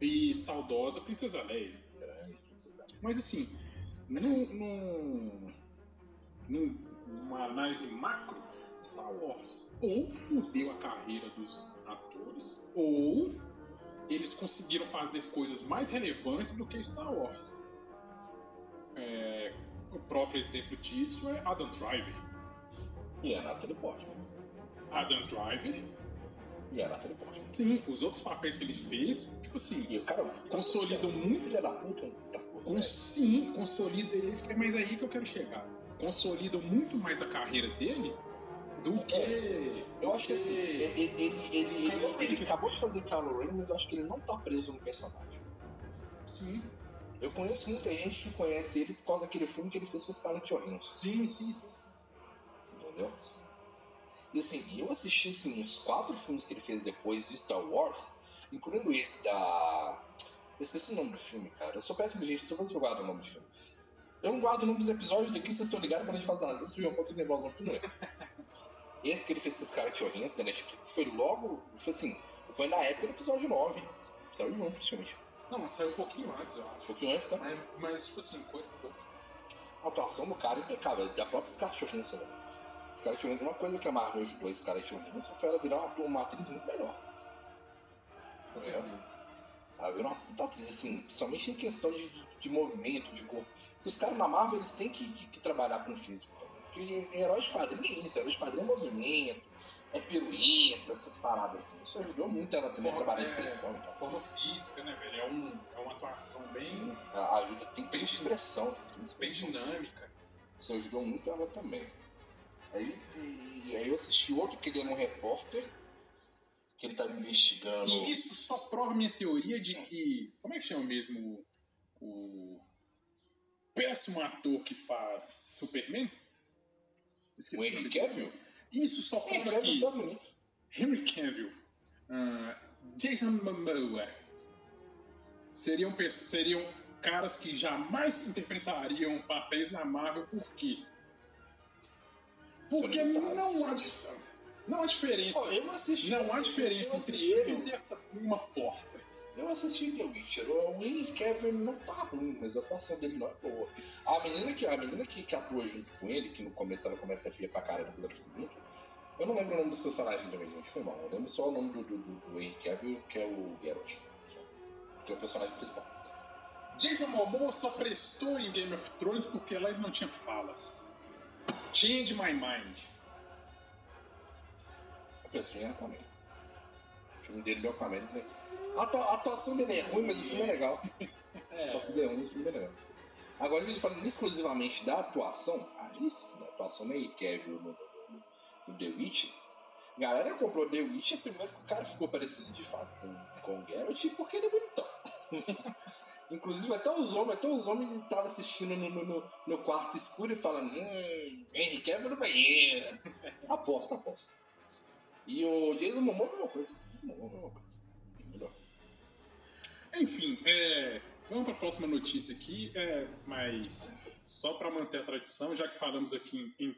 E saudosa Princesa Leia. Grande, precisa. Mas assim, num, num- numa análise macro, Star Wars ou fudeu a carreira dos atores, ou eles conseguiram fazer coisas mais relevantes do que Star Wars. É, o próprio exemplo disso é Adam Driver. E a Natalie Portman. Adam Driver, E a Natalie Portman. sim, os outros papéis que ele fez, tipo assim, E cara. Consolidam muito. Filha da puta, Cons- né? sim, consolida isso, é mais aí que eu quero chegar. Consolidam muito mais a carreira dele do que. Eu acho que assim, ele, ele, ele, ele, acabou de fazer Kylo Ren, mas eu acho que ele não tá preso no personagem. Sim, Eu conheço muita gente que conhece ele por causa daquele filme que ele fez com os Scarlett Johansson, sim, sim, sim. sim. entendeu? E assim, eu assisti assim, uns quatro filmes que ele fez depois de Star Wars, incluindo esse da. Eu esqueci o nome do filme, cara. Eu sou péssimo gente, fazer guardar o nome do filme. Eu não guardo o nome dos episódios daqui, vocês estão ligados quando a gente faz um pouco de lembrar os nomes, tudo bem. Esse que ele fez com os Johansson da Netflix foi logo, foi assim, foi na época do episódio 9. Saiu junto, praticamente. Não, saiu um pouquinho antes, eu Um acho. pouquinho antes, tá? Mas, mas tipo assim, coisa pouca. A atuação do cara é impecável, da própria Scarlett Johansson, né? Scarlett Johansson, uma coisa que a Marvel ajudou a Scarlett Johansson foi ela virar uma, uma atriz muito melhor. Com É. certeza. Ela virou uma puta atriz, assim, principalmente em questão de, de, de movimento, de corpo. Os caras na Marvel, eles têm que, que- que trabalhar com o físico. Porque herói de quadrinho é isso, herói de quadrinho é movimento, é pirueta, essas paradas assim. Isso ajudou muito ela também a trabalhar a expressão. é, Então. forma física, né, velho? É, um, é uma atuação bem, Sim, ajuda, tem, muita expressão. Tem muita bem expressão. dinâmica. Isso ajudou muito ela também. Aí, e, aí eu assisti outro que ele era um repórter, que ele tava investigando. E isso só prova a minha teoria de que. Como é que chama mesmo o. péssimo ator que faz Superman? Esqueci o Henry. Cavill? Isso só prova que. Henry Cavill, ah, Jason Momoa seriam, seriam caras que jamais interpretariam papéis na Marvel, por quê? Porque não há, não há diferença. Assisti. Não há diferença entre eles e essa uma porta. Eu assisti The Witcher. O Henry Cavill não tá ruim, mas a atuação dele não é boa. A menina que, a menina que, que atua junto com ele, que no começo ela começa a feia pra caralho, depois ela fica bonita. Eu não lembro o nome dos personagens também, gente. Foi mal. Eu lembro só o nome do, do, do, do Henry Cavill, que é o Geralt. Que é o personagem principal. Jason Momoa só prestou em Game of Thrones porque lá ele não tinha falas. Change my mind. A pessoa em Aquaman. Filme dele Aquaman. Né? A, atua- a atuação dele é ruim, mas o filme é legal. A É, atuação dele é ruim, mas o filme é legal. Agora, a gente falando exclusivamente da atuação, aí sim, da atuação Henry Cavill no, no, no The Witch. A galera comprou The Witch primeiro que o cara ficou parecido de fato com, com o Geralt porque ele é bonitão. Inclusive até os homens, até os homens estavam assistindo no, no, no- quarto escuro e falando, hum, Henry Cavill no banheiro. aposto, aposto. E o Jason Momoa a mesma coisa. Enfim, é, vamos para a próxima notícia aqui, é, mas só para manter a tradição, já que falamos aqui em, em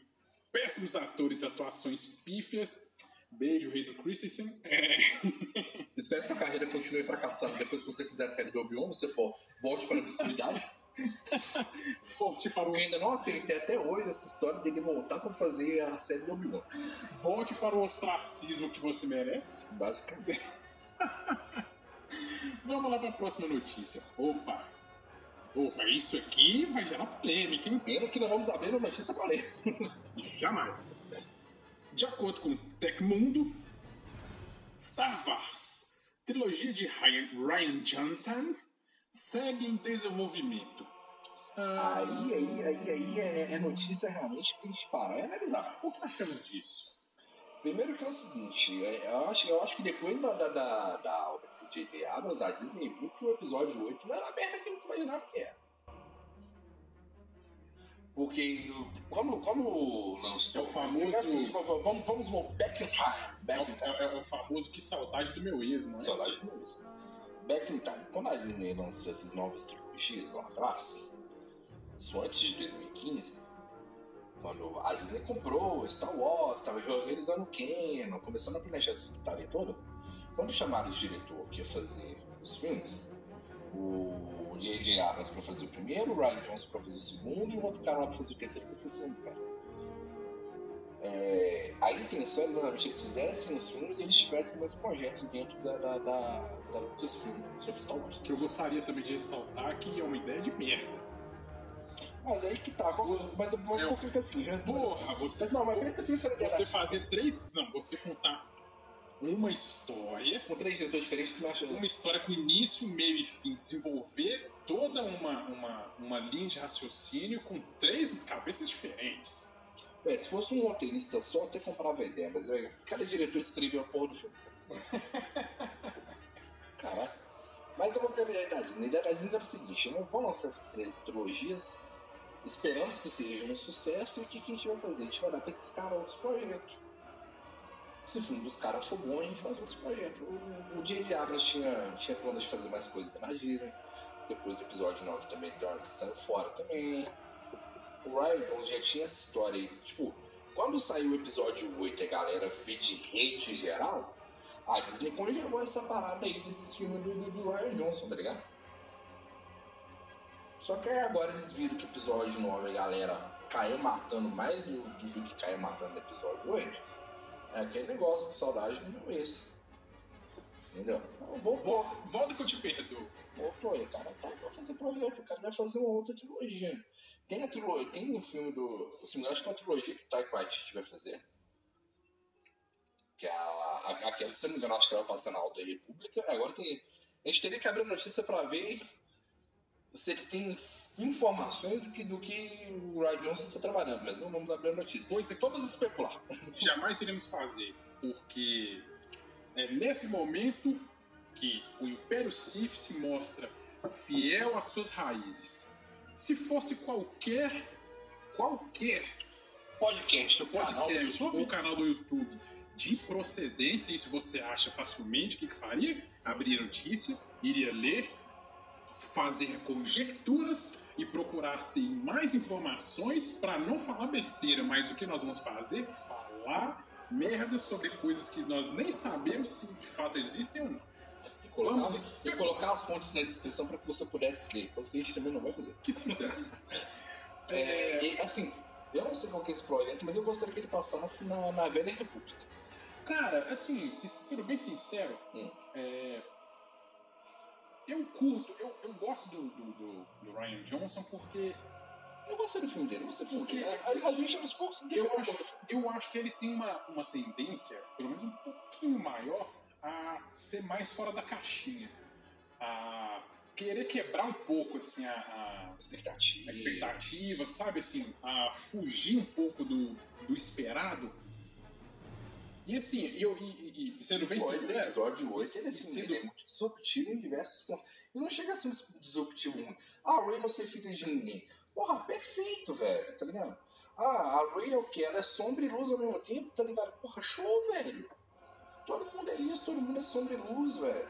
péssimos atores e atuações pífias, beijo, Hayden Christensen. É, Espero que sua carreira continue fracassando depois que você fizer a série do Obi-Wan, você for, volte para a obscuridade. volte, para o, Porque ainda não aceitei até hoje essa história dele voltar para fazer a série do Obi-Wan. volte para o ostracismo que você merece. Basicamente. Vamos lá para a próxima notícia. Opa! Opa, isso aqui vai gerar polêmica, hein? Pena que não vamos abrir uma notícia para ler. Jamais. De acordo com o Tecmundo, Star Wars, trilogia de Ryan, Ryan Johnson, segue em desenvolvimento. Ah, Aí, aí, aí, aí é, é notícia realmente pra gente parar e analisar. o que achamos disso? Primeiro que é o seguinte, é, eu acho, eu acho que depois da, da, da, da obra do J.J. Abrams, a Disney viu que o episódio 8 não era a merda que eles imaginavam que era. Porque quando, quando lançou... É o famoso- É o seguinte, vamos, vamos, back in time. É Back o, in time. é- é o famoso que saudade do meu ex, não é? Saudade de novo. Back in time. Quando a Disney lançou essas novas trilogias lá atrás, isso antes de 2015, quando a Disney comprou Star Wars, estava reorganizando o Canon, começando a planejar essa putaria toda, quando chamaram o diretor que ia fazer os filmes, o J.J. Abrams para fazer o primeiro, o Ryan Johnson para fazer o segundo e o outro cara lá para fazer o terceiro, que o nome do cara. É, a intenção era que eles fizessem os filmes e eles tivessem mais projetos dentro da, da, da, da Lucasfilm sobre Star Wars. Que eu gostaria também de ressaltar que é uma ideia de merda. Mas aí que tá, mas eu vou É, por que que assim, né? Porra, você, Mas não, mas pensa, pensa você verdade. fazer três. Não, você contar uma história Com três diretores diferentes que acham. uma história com início, meio e fim, desenvolver toda uma, uma, uma linha de raciocínio com três cabeças diferentes. É, se fosse um roteirista só, eu até comprava a ideia, mas velho, cada diretor escreveu a porra do filme. Caraca. Mas eu vou ter a ideia da Disney. A ideia da Disney era o seguinte: não vou lançar essas três trilogias, esperamos que sejam um sucesso, e o que, que a gente vai fazer? A gente vai dar pra esses caras outros projetos. Se o filme dos caras for bom, a gente faz outros projetos. O, o J.J. Abrams tinha, tinha planos de fazer mais coisas na Disney. Depois do episódio 9 também deu uma- saiu fora também. O Ryan Johnson já tinha essa história aí. Tipo, quando saiu o episódio 8 e a galera vê de hate geral, a Disney congelou essa parada aí desses filmes do, do, do Ryan Johnson, tá ligado? Só que aí agora eles viram que o episódio 9 a galera caiu matando mais do, do, do que caiu matando no episódio 8. É aquele negócio, que saudade do meu ex. Entendeu? Então, voltou. Volta que eu te perdoo. Voltou aí, cara. Tá, vai fazer projeto, o cara vai fazer uma outra trilogia. Tem a trilogia, tem um filme do. Assim, acho que é uma trilogia que o Taika Waititi vai fazer. Que é a, aquela, se não me engano, acho que ela passa na Alta República. Agora tem. A gente teria que abrir a notícia pra ver se eles têm informações do que, do que o Ryan Johnson está trabalhando, mas não vamos abrir a notícia. Pois é, Todos especular. jamais iremos fazer, porque é nesse momento que o Império Sith se mostra fiel às suas raízes. Se fosse qualquer qualquer Podcast, o podcast YouTube. ou canal do YouTube de procedência, isso você acha facilmente, o que, que faria? Abriria a notícia, iria ler, fazer conjecturas e procurar ter mais informações para não falar besteira, mas o que nós vamos fazer? Falar merda sobre coisas que nós nem sabemos se de fato existem ou não. Colocar, Vamos e colocar as fontes na descrição para que você pudesse ler, coisa que a gente também não vai fazer. Que dane. É, e, assim, eu não sei qual que é esse projeto, mas eu gostaria que ele passasse na, na Velha República. Cara, assim, se- sendo bem sincero, Hum. é, eu curto, eu, eu gosto do, do, do- do Ryan Johnson porque Eu gostei do filme dele, eu gostei do filme Porque- dele. A, a gente aos poucos se eu acho, eu acho que ele tem uma, uma tendência, pelo menos um pouquinho maior, a ser mais fora da caixinha. A querer quebrar um pouco assim, a, a- expectativa. a expectativa, sabe assim, a fugir um pouco do, do esperado. E assim, eu, e, e- e sendo bem Pô, sincero, episódio 8, ele, assim, sendo- ele é muito disruptivo em diversos pontos. E não chega a ser um disruptivo ruim. Ah, Ray não ser filha de ninguém. Porra, perfeito, velho, tá ligado? Ah, a Ray é o quê? Ela é sombra e luz ao mesmo tempo, tá ligado? Porra, show, velho. Todo mundo é isso, todo mundo é sombra e luz, velho.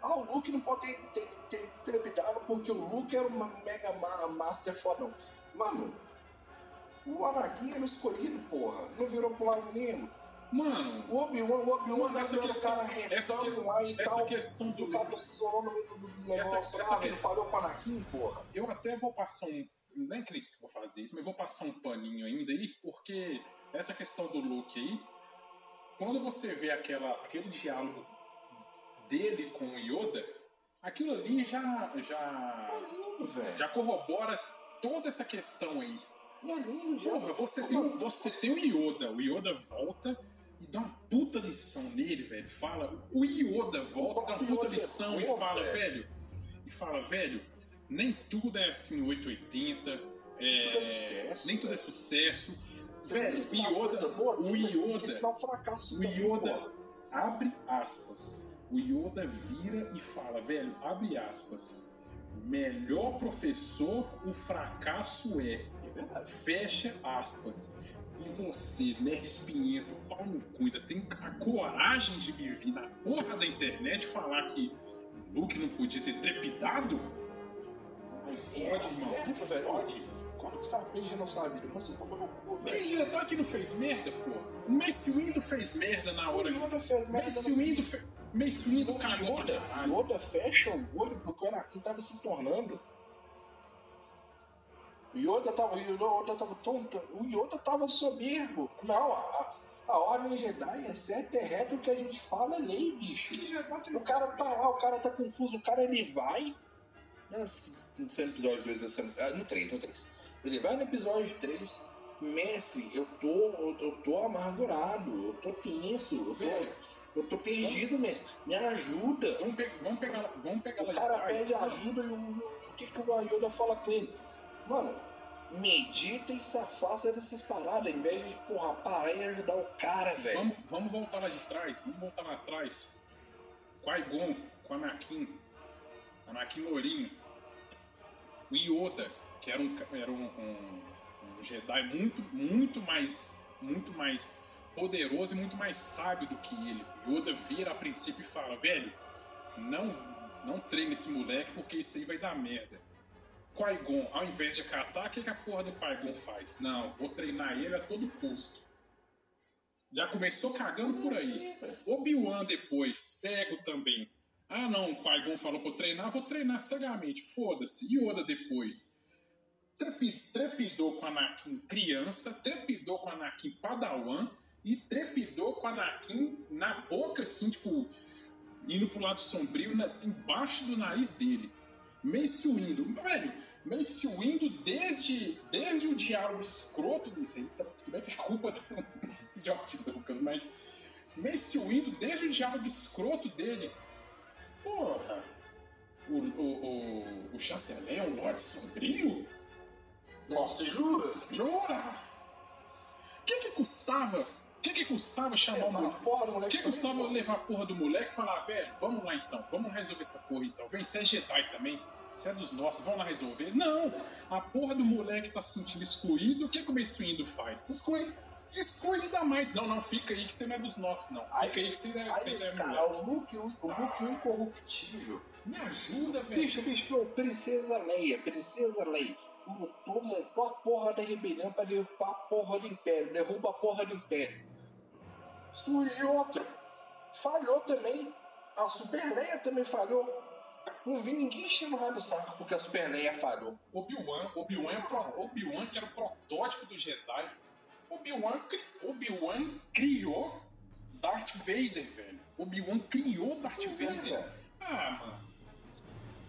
Ah, o Luke não pode ter, ter, ter trepidado porque o Luke era uma mega ma master fodão. Mano, o Anakin era escolhido, porra. Não virou pro lado nenhum. mano, O Obi-Wan, o Obi-Wan Mano, essa o questão- cara essa retão que- lá e essa tal. questão do. O cara solou no meio do, negócio. essa ah, ele questão- falou com o Anakin, porra. Eu até vou passar um. Nem acredito que vou fazer isso, mas vou passar um paninho ainda aí, porque essa questão do Luke aí, quando você vê aquela, aquele diálogo dele com o Yoda, aquilo ali já, É já, lindo, velho. já corrobora toda essa questão aí. É lindo. Porra, você tem, você tem o Yoda, o Yoda volta e dá uma puta lição nele, velho. Fala, o Yoda volta, dá uma puta é lição e fala, velho. e fala, velho, nem tudo é assim 880, é, é nem tudo é sucesso. Você velho, Yoda, boas, o Yoda, ensinar o fracasso o Yoda porra. abre aspas. O Yoda vira e fala, velho, abre aspas. Melhor professor o fracasso é. É. Fecha aspas. E você, né, espinhento, pau no cu, ainda tem a coragem de me vir na porra da internet falar que Luke não podia ter trepidado? É, Fode, tá irmão. certo, velho. Fode. Quando que aprende não sabe? Quando você toma no cu, Quem velho. já tá que não fez merda, porra? O Mace Windu fez merda na O hora. Yoda fez merda Mace Windu, fe... Mace Windu O cagou Yoda. Yoda fecha o olho porque o Anakin tava se tornando. O Yoda tava, o Yoda tava tonto. O Yoda tava soberbo. Não, a, a ordem Jedi é certo, é reto, o que a gente fala é lei, bicho. O cara tá lá, o cara tá confuso, o cara ele vai. Não, Esse é no episódio 2, esse é- ah, no 3, no 3. Ele vai no episódio 3, mestre, eu tô, eu, eu tô amargurado, eu tô tenso, eu tô, eu tô perdido, mestre. Me ajuda. vamos, pe- vamos pegar, vamos pegar O cara trás. pede ajuda e o, o que, que o Yoda fala com ele? Mano, medita e se afasta dessas paradas, em vez de, porra, parar e ajudar o cara, velho. Vamos, vamos voltar lá de trás, vamos voltar lá atrás. Qui-Gon com Anakin, Anakin Lourinho, o Yoda, que era um, era um, um- um Jedi muito, muito mais, muito mais poderoso e muito mais sábio do que ele. Yoda vira a princípio e fala, velho, não, não treine esse moleque porque isso aí vai dar merda. Qui-Gon, ao invés de acatar, o que, que a porra do Qui-Gon faz? Não, vou treinar ele a todo custo. Já começou cagando por aí. Obi-Wan depois, cego também. Ah não, o Qui-Gon falou pra eu treinar, vou treinar cegamente, foda-se. Yoda depois. Trepi- trepidou com Anakin criança, trepidou com Anakin padawan e trepidou com Anakin na boca, assim, tipo, indo pro lado sombrio, né, embaixo do nariz dele. Mace Windu, velho, Mace Windu desde, desde o diálogo escroto disso aí, tá, tudo bem que é culpa do George Lucas, mas Mace Windu, desde o diálogo escroto dele, porra, o, o, o, o chanceler é um Lorde Sombrio? Nossa, jura? Jura? O que que custava? O que que custava chamar o É, mas, moleque? porra, o O moleque que custava pô. levar a porra do moleque e falar, velho, vamos lá então, vamos resolver essa porra então. Vem, você é Jedi também, você é dos nossos, vamos lá resolver. Não! A porra do moleque tá se sentindo excluído, o que, que o Windu faz? Exclui. Exclui ainda mais. Não, não, fica aí que você não é dos nossos, não. Fica aí que você, é- você Aí ainda é moleque. o Luke, o Luke incorruptível. Me ajuda, velho. Bicho, bicho, Princesa Leia, Princesa Leia. Montou a porra da rebelião pra derrubar a porra do Império. Derruba a porra do Império. Surge outro. Falhou também. A Super Leia também falhou. Não vi ninguém enchendo o raio do saco porque a Super Leia falhou. Obi-Wan, Obi-Wan, é o pro- Obi-Wan que era o protótipo do Jedi. Obi-Wan cri- Obi-Wan criou Darth Vader, velho. Obi-Wan criou Darth Pois é, Vader. velho. ah, mano.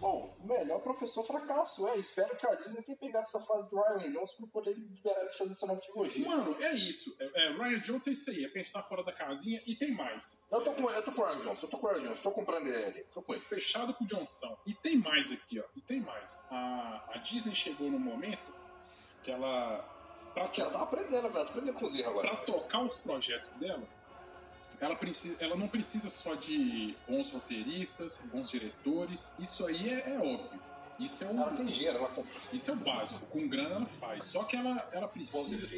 Bom, o melhor professor fracasso, é. Espero que a Disney tenha pegado essa fase do Ryan Jones pra poder liberar ele de fazer essa nova trilogia. Mano, é isso. É, é, Ryan Johnson é isso aí, é pensar fora da casinha e tem mais. Eu tô com eu tô com o Ryan Jones, eu tô com o Ryan Jones, tô comprando ele. Tô com ele. Fechado com o Johnson. E tem mais aqui, ó. E tem mais. A, a Disney chegou no momento que ela. Pra, Que ela tá aprendendo, velho. Tá aprendendo com os erros pra agora. tocar os projetos dela, ela, precisa, ela não precisa só de bons roteiristas, bons diretores. Isso aí é, é óbvio. Isso é, o, Ela tem dinheiro, ela compra isso é o básico. Com grana ela faz. Só que ela, ela precisa.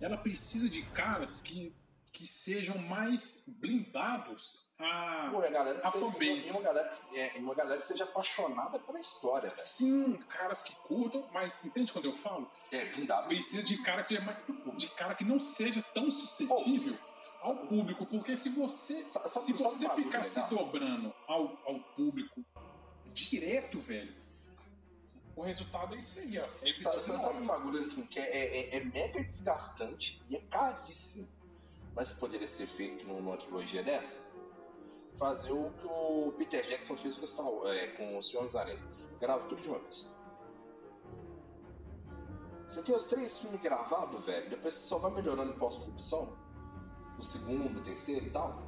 ela precisa de caras que, que sejam mais blindados a. Pô, a galera A fanbase. e uma galera que, é, uma galera que seja apaixonada pela história, velho. Sim, caras que curtam, mas entende quando eu falo? É, blindado. Precisa de cara que seja mais. de cara que não seja tão suscetível ao público, porque se você. Sa- sabe- se sabe você um ficar se dobrando ao, ao público direto, velho, o resultado é isso aí, ó. É Sabe, sabe, um bagulho assim que é, é- é mega desgastante e é caríssimo, mas poderia ser feito num- numa trilogia dessa? Fazer o que o Peter Jackson fez com, Star, é, com o Senhor dos Anéis. Grava tudo de uma vez. Você tem os três filmes gravados, velho, depois você só vai melhorando pós-produção. O segundo, o terceiro e tal.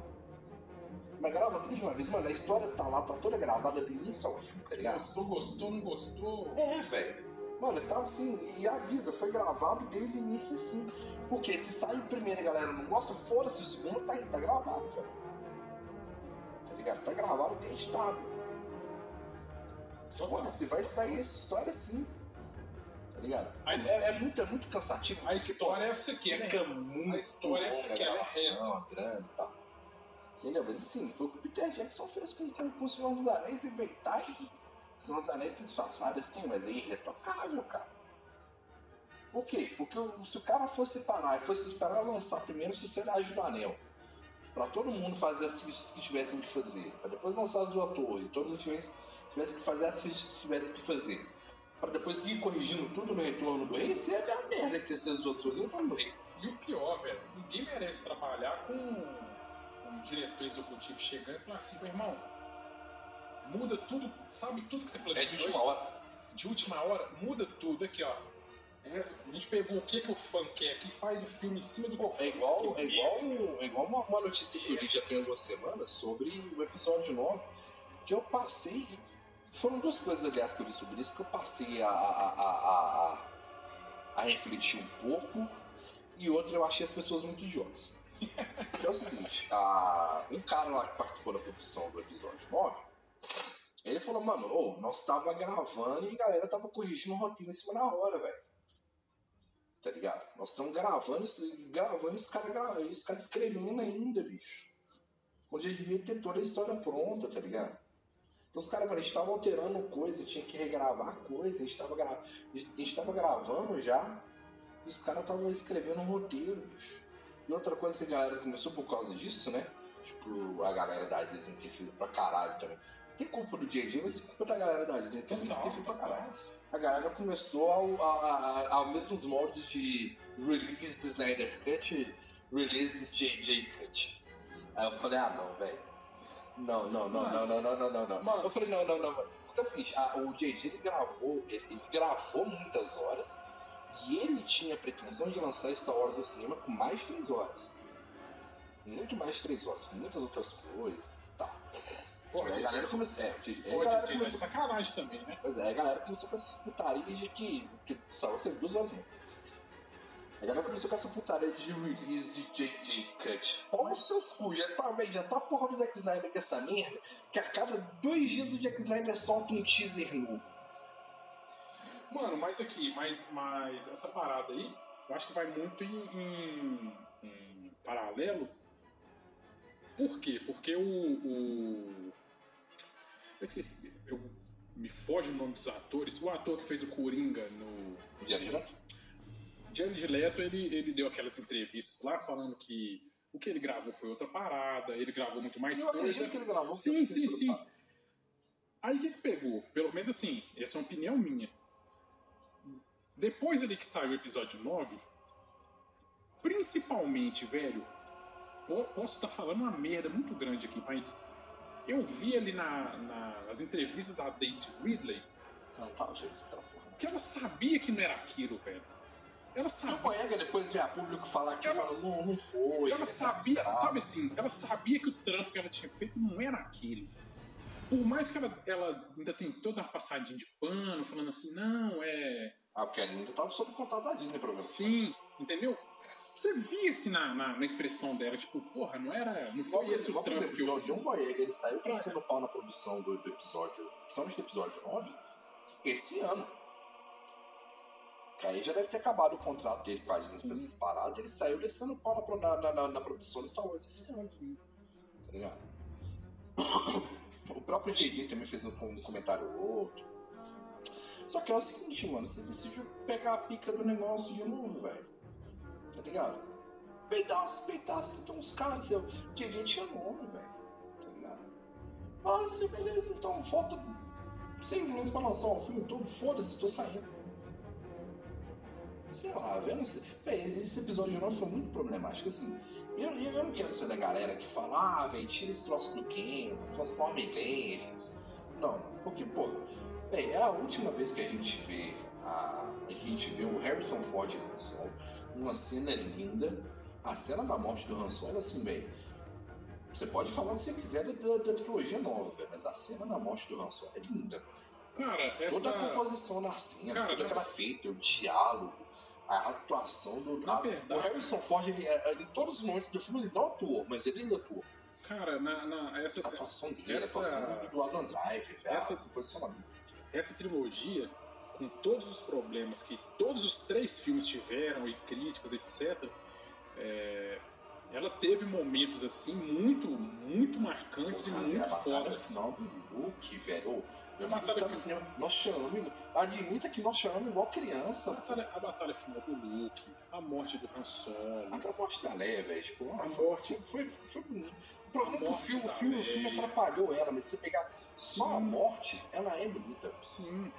Mas grava tudo de uma vez, mano. A história tá lá, tá toda gravada do início ao fim, tá ligado? Gostou, gostou, não gostou? É, velho. Mano, tá assim, e avisa, foi gravado desde o início assim. Porque se sai o primeiro e a galera não gosta, foda-se, o segundo tá aí, tá gravado, velho. Tá ligado? Tá gravado, tem editado. Foda-se, vai sair essa história assim. Tá ligado? É, é muito, é muito cansativo. A história é essa aqui, né? muito A história é essa aqui, ela é gravação, a grana e tal. Entendeu? Mas assim, foi o que o Peter Jackson fez com, com, com o Senhor dos Anéis e veio, tá aí. O Senhor dos Anéis tem suas falhas, tem, mas é irretocável, cara. Por quê? Porque o- se o cara fosse parar e fosse esperar lançar primeiro a Sociedade do Anel, pra todo mundo fazer as fichas que tivessem que fazer, pra depois lançar as duas torres, todo mundo tivesse, tivesse que fazer as fichas que tivesse que fazer, pra depois ir corrigindo tudo no retorno do rei, isso ver a merda que torres no retorno do rei. E o pior, velho, ninguém merece trabalhar com um diretor executivo chegando e falar assim, meu irmão, muda tudo, sabe tudo que você planejou. É de última hora. De última hora, muda tudo aqui, ó. É, a gente pegou o que, que o fã quer aqui, faz o filme em cima do Pô, é igual, é igual, é igual uma, uma notícia que eu li já tem algumas semanas sobre o episódio 9, que eu passei. Foram duas coisas, aliás, que eu li sobre isso, que eu passei a, a, a, a, a, refletir um pouco, e outra eu achei as pessoas muito idiotas. Que é o seguinte, a, um cara lá que participou da produção do episódio 9, ele falou, mano, ô, nós tava gravando e a galera tava corrigindo o roteiro em cima da hora, velho tá ligado? Nós estamos gravando, gravando e os caras gra... os caras escrevendo ainda, bicho. Onde ele devia ter toda a história pronta, tá ligado? Então os caras, mano, a gente tava alterando coisa, tinha que regravar coisa, a gente tava, gra... a gente tava gravando já, e os caras estavam escrevendo um roteiro, bicho. E outra coisa que a galera começou por causa disso, né? Tipo, a galera da Disney tem feito pra caralho também. Tem culpa do JJ, mas tem culpa da galera da Disney também, tem feito pra caralho a galera começou ao, a, a, a- aos mesmos moldes de release do Snyder Cut, release de JJ Cut. Aí eu falei, ah não, velho. Não, não, não, não, não, não, não, não, Mano. Eu falei, não, não, não. Porque assim, a, o JJ ele gravou, ele, ele, gravou muitas horas e ele tinha a pretensão de lançar Star Wars no cinema com mais de três horas. Muito mais de três horas, com muitas outras coisas e tá. tal. Pô, a galera começou. É, Pô, a galera começou. sacanagem também, né? Pois é, a galera começou com essa putarias de que, que só você duas horas mesmo. A galera começou com essa putaria de release de JJ Cut. Pô, os seus cu, já tá, velho, já tá a porra do Zack Snyder com essa merda, que a cada dois dias o Zack Snyder solta um teaser novo. Mano, mas aqui, mas, mas essa parada aí, eu acho que vai muito em, em- em paralelo. Por quê? Porque o, o- Eu esqueci. Eu, me foge o nome dos atores. O ator que fez o Coringa no. Diário direto? Jared Leto, ele, ele deu aquelas entrevistas lá falando que o que ele gravou foi outra parada, ele gravou muito mais Eu coisa. que ele gravou Sim, sim, sim. Aí o que, que pegou? Pelo menos assim, essa é uma opinião minha. Depois ali que saiu o episódio 9, principalmente, velho, po- posso estar falando uma merda muito grande aqui, mas eu vi ali na, na- nas entrevistas da Daisy Ridley Não, tá, que ela sabia que não era aquilo, velho. Ela E o sabia. Boyega depois veio a público falar que Ela- não, não foi. Ela ele sabia, sabe assim, ela sabia que o trampo que ela tinha feito não era aquilo. Por mais que ela, ela ainda tentou dar uma passadinha de pano, falando assim, não, é. Ah, porque ele ainda tava sob contato da Disney, provavelmente. Sim, entendeu? Você via assim na, na, na expressão dela, tipo, porra, não era. Não foi esse o trampo que eu O John. Boyega, ele saiu descendo pau na produção do, do episódio, principalmente do episódio 9, esse ano. Que aí já deve ter acabado o contrato dele com a Disney pra essas paradas, ele saiu descendo pau na, na, na, na, produção do Star Wars esse ano, tá ligado? O próprio JJ também fez um, com- comentário ou outro. Só que é o seguinte, mano, você decidiu pegar a pica do negócio de novo, velho. Tá ligado? Peitaço, peitaço, então os caras, seu JJ tinha nome, velho. Tá ligado? Ah, assim, beleza, então falta seis meses pra lançar o filme todo, foda-se, tô saindo. Sei lá, eu não sei. Véi, esse episódio 9 foi muito problemático, assim. Eu, eu eu não quero ser da galera que fala, ah, velho, tira esse troço do Ken, transforma em Legends. Não, não, porque, véi, é a última vez que a gente vê a, a gente vê o Harrison Ford no Han Solo, uma cena linda, a cena da morte do Han Solo, assim, velho, você pode falar o que você quiser da, da, da trilogia nova, velho, mas a cena da morte do Han Solo é linda. Cara, essa. Toda a composição na cena, Cara, toda aquela feita, o diálogo, a atuação do. Na a- verdade- o Harrison Ford, ele, é- em todos os momentos do filme, ele não atuou, mas ele ainda atuou. Cara, na, na- essa, A atuação dele, Essa- a atuação do Adam Driver, velho, essa- posicionamento. essa trilogia, com todos os problemas que todos os três filmes tiveram, e críticas, etc., é, ela teve momentos assim muito, muito marcantes e Porra, muito fodas. final do Luke, velho. Eu A tava no cinema. Nós chamamos, admita que nós chamamos igual A criança. pô. batalha, a batalha final do Luke, a morte do Han Solo, a morte da Leia, velho. Tipo, A foi, morte- foi, foi, foi bonito. O problema é que o filme, o filme, o filme atrapalhou ela, mas se você pegar só a Sim. morte, ela é bonita. Sim.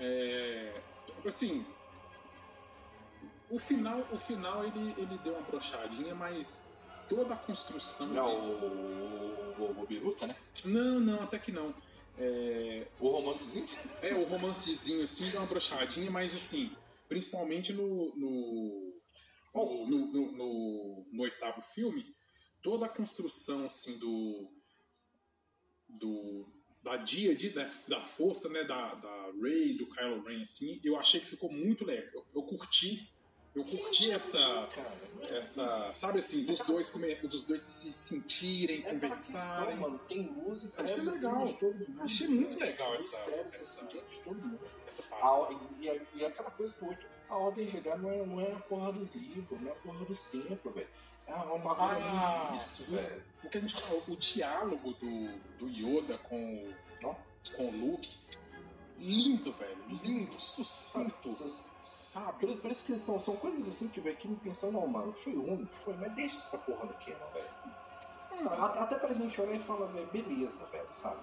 É, assim, o final, o final ele, ele deu uma brochadinha, mas toda a construção. Não, dele- o, o, o Biruta, né? Não, não, até que não. É, O romancezinho. é o romancezinho assim deu uma brochadinha, mas assim, principalmente no no, no, no, no- no- oitavo filme, toda a construção assim do do da Díade, da, da força, né, da, da Rey, do Kylo Ren, assim, eu achei que ficou muito legal. Eu, eu curti, eu curti essa, não essa, sabe assim, dos dois, come- dos dois se sentirem, É aquela questão, conversarem. mano. Tem luz e Achei trevas legal. Achei muito legal essa- essa- mundo. Essa or- e, e, e aquela coisa que. A ordem Jedi não é, não é a porra dos livros, não é a porra dos templos, velho. É um bagulho Ah, sim. velho. O que a gente falou, o diálogo do, do Yoda com, o- Ó. com o Luke, lindo, velho, lindo, sucinto, sabe? Isso que são, são coisas assim que, que me pensam, não, mano, foi ruim, foi, mas deixa essa porra no Canon, velho. Sabe, Até, pra gente olhar e falar, velho, beleza, velho, sabe?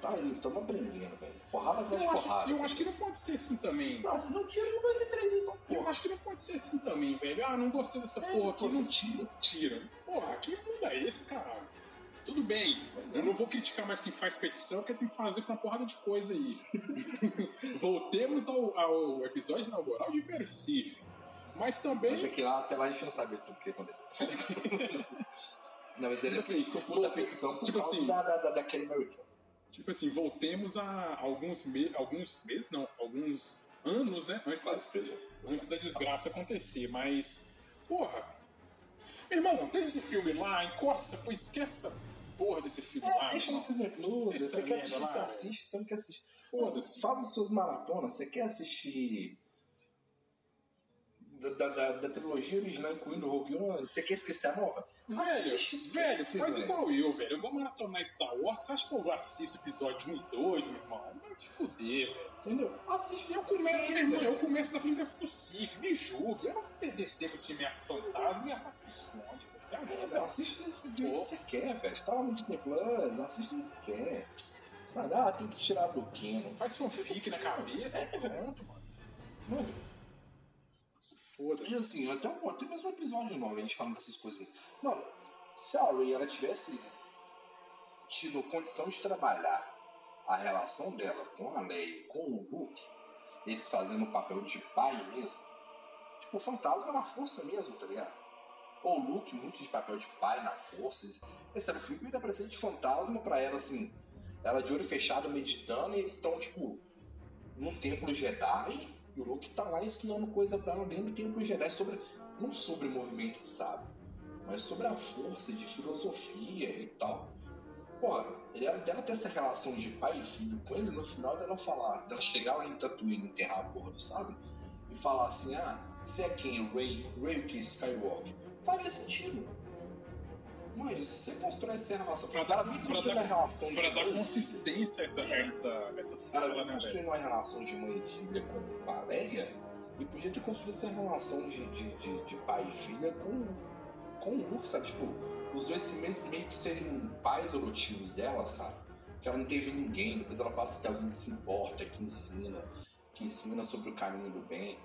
Tá aí, tamo aprendendo, velho. Porrada atrás de Eu porrada. eu acho que não pode ser assim também. Não, se não tira no 2 e 3, então, Eu porra. acho que não pode ser assim também, velho. Ah, não gostei dessa É, porra aqui, não tira. tira. Tira. Porra, aqui muda esse, caralho. Tudo bem. Eu não vou criticar mais quem faz petição, porque tem que fazer com uma porrada de coisa aí. Voltemos ao, ao episódio inaugural de Persif. Mas também. Mas é que lá, até lá a gente não sabe tudo o que aconteceu. não, mas ele Tipo assim, ficou da petição por tipo causa assim- da, da, da, daquele American. Tipo assim, voltemos a alguns, me alguns meses, não, alguns anos, né? Antes da, Faz coisa. antes da desgraça acontecer, mas. Porra! Meu irmão, deixa esse filme lá, encosta, pô, esqueça porra desse filme lá. É, deixa no. Disney Plus, você quer assistir, lá, você velho. assiste, você não quer assistir. Foda-se. Faz as suas maratonas, você quer assistir da, da, da, da trilogia original, incluindo o Rogue One, você quer esquecer a nova? Velho, Assiste, velho, esquece, faz velho. igual eu, velho. Eu vou maratonar Star Wars. Você acha que eu assisto episódio 1 e 2, meu irmão? Vai te fuder, velho. Entendeu? Assiste Eu começo, meu irmão, eu começo da vingança do Sif, me julgue. Eu não vou perder tempo assistindo Ameaça Fantasma e Ataque velho. Já É, velho, assiste do jeito que você quer, velho. Tá lá no Disney Plus, assiste jeito que você quer. Sabe? Ah, tem que tirar do Keno. Faz fanfic na cabeça e pronto, mano. Mano, Se foda. E assim, até, até mesmo um episódio novo, a gente falando dessas coisas. Mano, se a Ray ela tivesse tido condição de trabalhar a relação dela com a Leia com o Luke, eles fazendo o papel de pai mesmo, tipo, o fantasma na força mesmo, tá ligado? O Luke muito de papel de pai na força. Esse, era o filme que ia aparecer de fantasma pra ela, assim, ela de olho fechado meditando e eles estão, tipo, num templo Jedi e o Luke tá lá ensinando coisa pra ela dentro do templo Jedi sobre não sobre movimento de sábio, mas sobre a força de filosofia e tal. Porra, ele era dela ter essa relação de pai e filho com ele no final dela falar, dela chegar lá em Tatooine enterrar a porra do sábio e falar assim: "Ah, você é quem? Ray? Ray o que? Skywalker?" Faria sentido. Mas se você constrói essa relação, Pra ela dar, pra a relação pra dar consistência a essa, essa, essa ela fala, né, velho? uma relação de mãe e filha com a Leia e podia ter construído essa relação de, de, de, de pai e filha com, com o Luke, sabe? Tipo, os dois meio, meio que seriam pais adotivos dela, sabe? Que ela não teve ninguém, depois ela passa a ter alguém que se importa, que ensina, que ensina sobre o caminho do bem.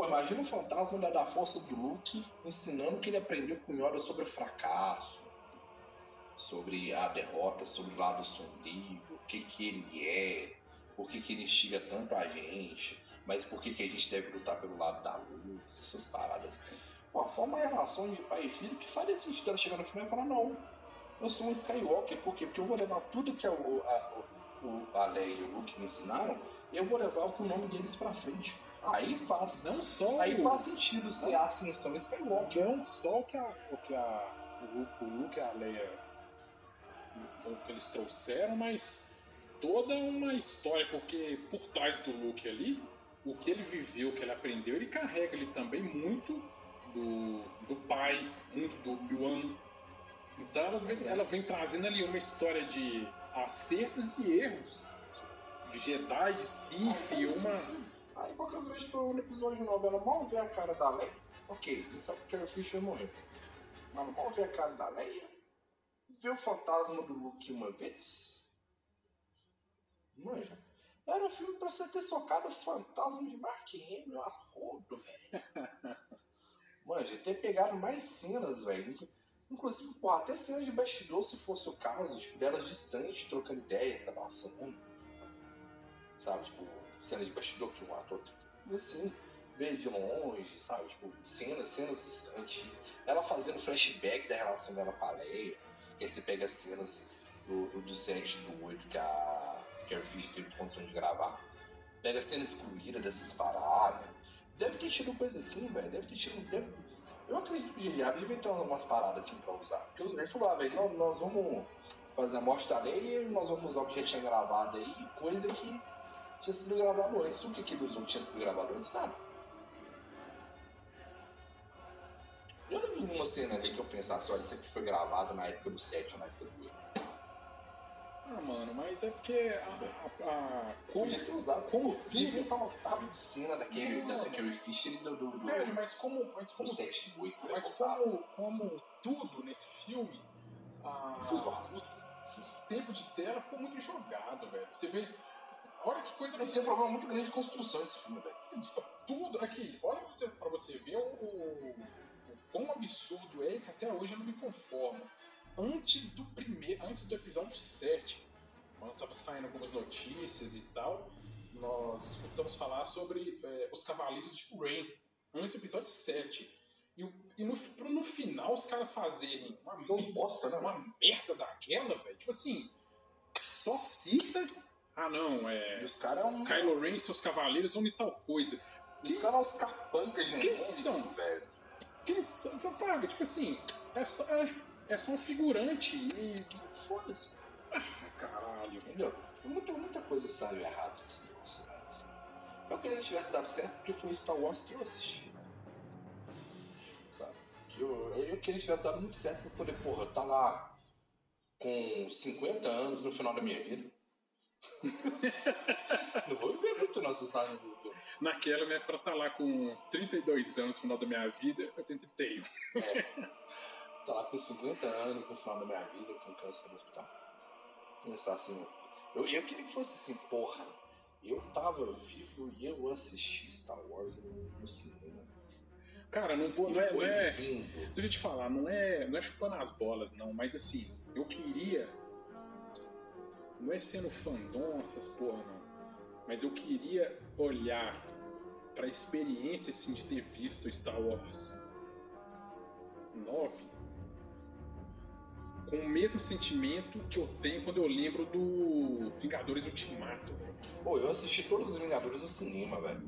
Pô, imagina o fantasma da, da força do Luke ensinando que ele aprendeu com Yoda sobre o fracasso, sobre a derrota, sobre o lado sombrio, o que, que ele é, por que, que ele instiga tanto a gente, mas por que, que a gente deve lutar pelo lado da luz, essas paradas. Pô, foi uma relação de pai e filho que faria sentido ela chegar no final e falar, não, eu sou um Skywalker, por quê? Porque eu vou levar tudo que a, o- a, o- a Leia e o Luke me ensinaram, eu vou levar o nome deles pra frente. Aí faz. Não só Aí o- faz sentido ser a ascensão Skywalker. não só o que a, o que a o, o Luke e a Leia o que eles trouxeram, mas toda uma história, porque por trás do Luke ali, o que ele viveu, o que ele aprendeu, ele carrega ali também muito do, do pai, muito do Obi-Wan. Então ela vem, ela vem trazendo ali uma história de acertos e erros. De Jedi, de Sith, uma. Aí é o grande problema no episódio 9? Ela mal vê a cara da Leia. Ok, a gente sabe que Carrie Fisher morreu. Mas mal vê a cara da Leia. Vê o fantasma do Luke uma vez. Manja. Era um filme pra você ter socado o fantasma de Mark Hamill a rodo, velho. Manja, ter pegado mais cenas, velho. Inclusive, pô, até cenas de bastidor, se fosse o caso, tipo, delas distantes, trocando ideia, se abraçando. Sabe, tipo, cena de bastidor que o ator, assim, vê de longe, sabe, tipo, cenas, cenas distantes. Ela fazendo flashback da relação dela com a Leia, que aí você pega as cenas do, do, do 7 e do 8 que a Carrie Fisher teve condição de gravar. Pega cena excluída dessas paradas. Deve ter tido coisa assim, velho. Deve ter tido. Deve... Eu acredito que o J.J. Ter umas paradas assim pra usar. Porque ele falou, ah, velho, nós, vamos fazer a morte da Leia e nós vamos usar o que já tinha gravado aí, coisa que tinha sido gravado antes. O que que dos outros tinha sido gravado antes? Nada. Eu não vi nenhuma cena ali que eu pensasse, olha, isso aqui foi gravado na época do 7 ou na época do 8. Ah, mano, mas é porque a. a, a como, Podia ter usado. como Devia estar lotado de cena daquele, da, da Carrie Fisher e do, do, do, Velho, mas como. Mas do como 7 e 8. foi Mas como, como tudo nesse filme, a, Foi zoado. o tempo de tela ficou muito jogado, velho. Você vê. Olha que coisa Tem que ser um problema muito grande de construção esse filme, velho. Tudo aqui, olha pra você, pra você ver o, o, o quão absurdo é que até hoje eu não me conformo. antes do primeiro. Antes do episódio 7. Quando tava saindo algumas notícias e tal, nós escutamos falar sobre é, os Cavaleiros de Rain. Antes do episódio 7. E, e no, no, final os caras fazerem uma, São bosta, né? uma merda daquela, velho. Tipo assim, só cita. Ah, não, é. os caras é um. Kylo Ren e seus cavaleiros vão de tal coisa. Os caras são os capancas, gente. Quem são, velho? Quem são? Essa vaga, tipo assim, é só, é, é só um figurante e. Foda-se. Ah, caralho. Entendeu? Muita, muita coisa saiu errada nesse negócio? Assim. Eu queria que tivesse dado certo porque foi Star Wars que eu assisti, né? Sabe? Que eu, eu queria que tivesse dado muito certo pra poder, porra, tá lá com 50 anos no final da minha vida. não vou viver muito não, vocês sabem. Naquela, né, pra estar tá lá com 32 anos no final da minha vida, eu tenho 31. É. Tá lá com 50 anos no final da minha vida, com câncer no hospital. Pensar assim, eu, eu queria que fosse assim, porra, eu tava vivo e eu assisti Star Wars no, no cinema. Cara, não vou. Não é, não é, deixa eu te falar, não é, não é chupando as bolas, não, mas assim, eu queria. Não é sendo fandom, essas porra, não. Mas eu queria olhar para a experiência assim, de ter visto Star Wars 9 com o mesmo sentimento que eu tenho quando eu lembro do Vingadores Ultimato. Pô, eu assisti todos os Vingadores no cinema, velho.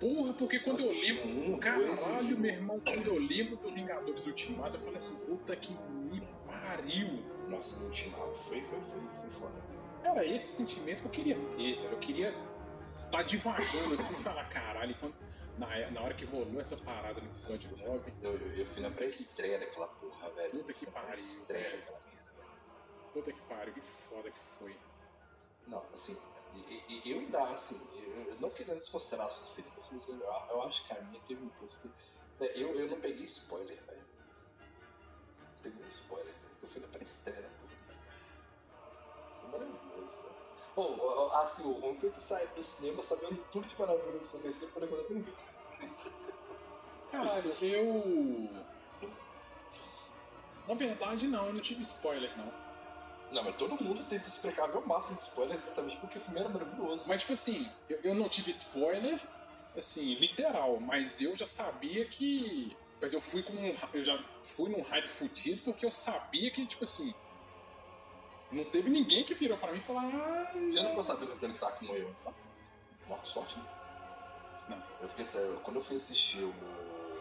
Porra, porque quando eu, eu lembro. Um, caralho, meu irmão, quando eu lembro do Vingadores Ultimato, eu falei assim, puta que me pariu. Nossa, o Ultimato foi, foi, foi, foi foda. Era esse sentimento que eu queria ter, velho. Eu queria estar tá devagando assim e falar, caralho, quando, na, na hora que rolou essa parada no episódio 9. Eu, eu, eu fui na pré-estreia daquela porra, velho. Puta que pariu. Pré-estreia daquela merda, velho. Puta que pariu, que foda que foi. Não, assim, eu ainda, assim, eu não querendo desconsiderar a sua experiência, mas eu, eu acho que a minha teve um pouco. Eu, eu não peguei spoiler, velho. Peguei um spoiler, porque eu fui na pré-estreia maravilhoso, velho. Bom, assim, o ruim foi tu sair do cinema sabendo tudo que maravilhoso aconteceu por enquanto ninguém. Caralho, eu. Na verdade, não, eu não tive spoiler, não. Não, mas todo mundo teve que se precaver ao máximo de spoiler exatamente porque o filme era maravilhoso. Mas, tipo assim, eu, eu não tive spoiler, assim, literal, mas eu já sabia que. Mas eu fui com. Eu já fui num hype fudido porque eu sabia que, tipo assim, não teve ninguém que virou pra mim e falou: ah, Você não ficou sabendo que ele saco morreu? Morte sorte, né? Não. Eu fiquei sério, quando eu fui assistir o.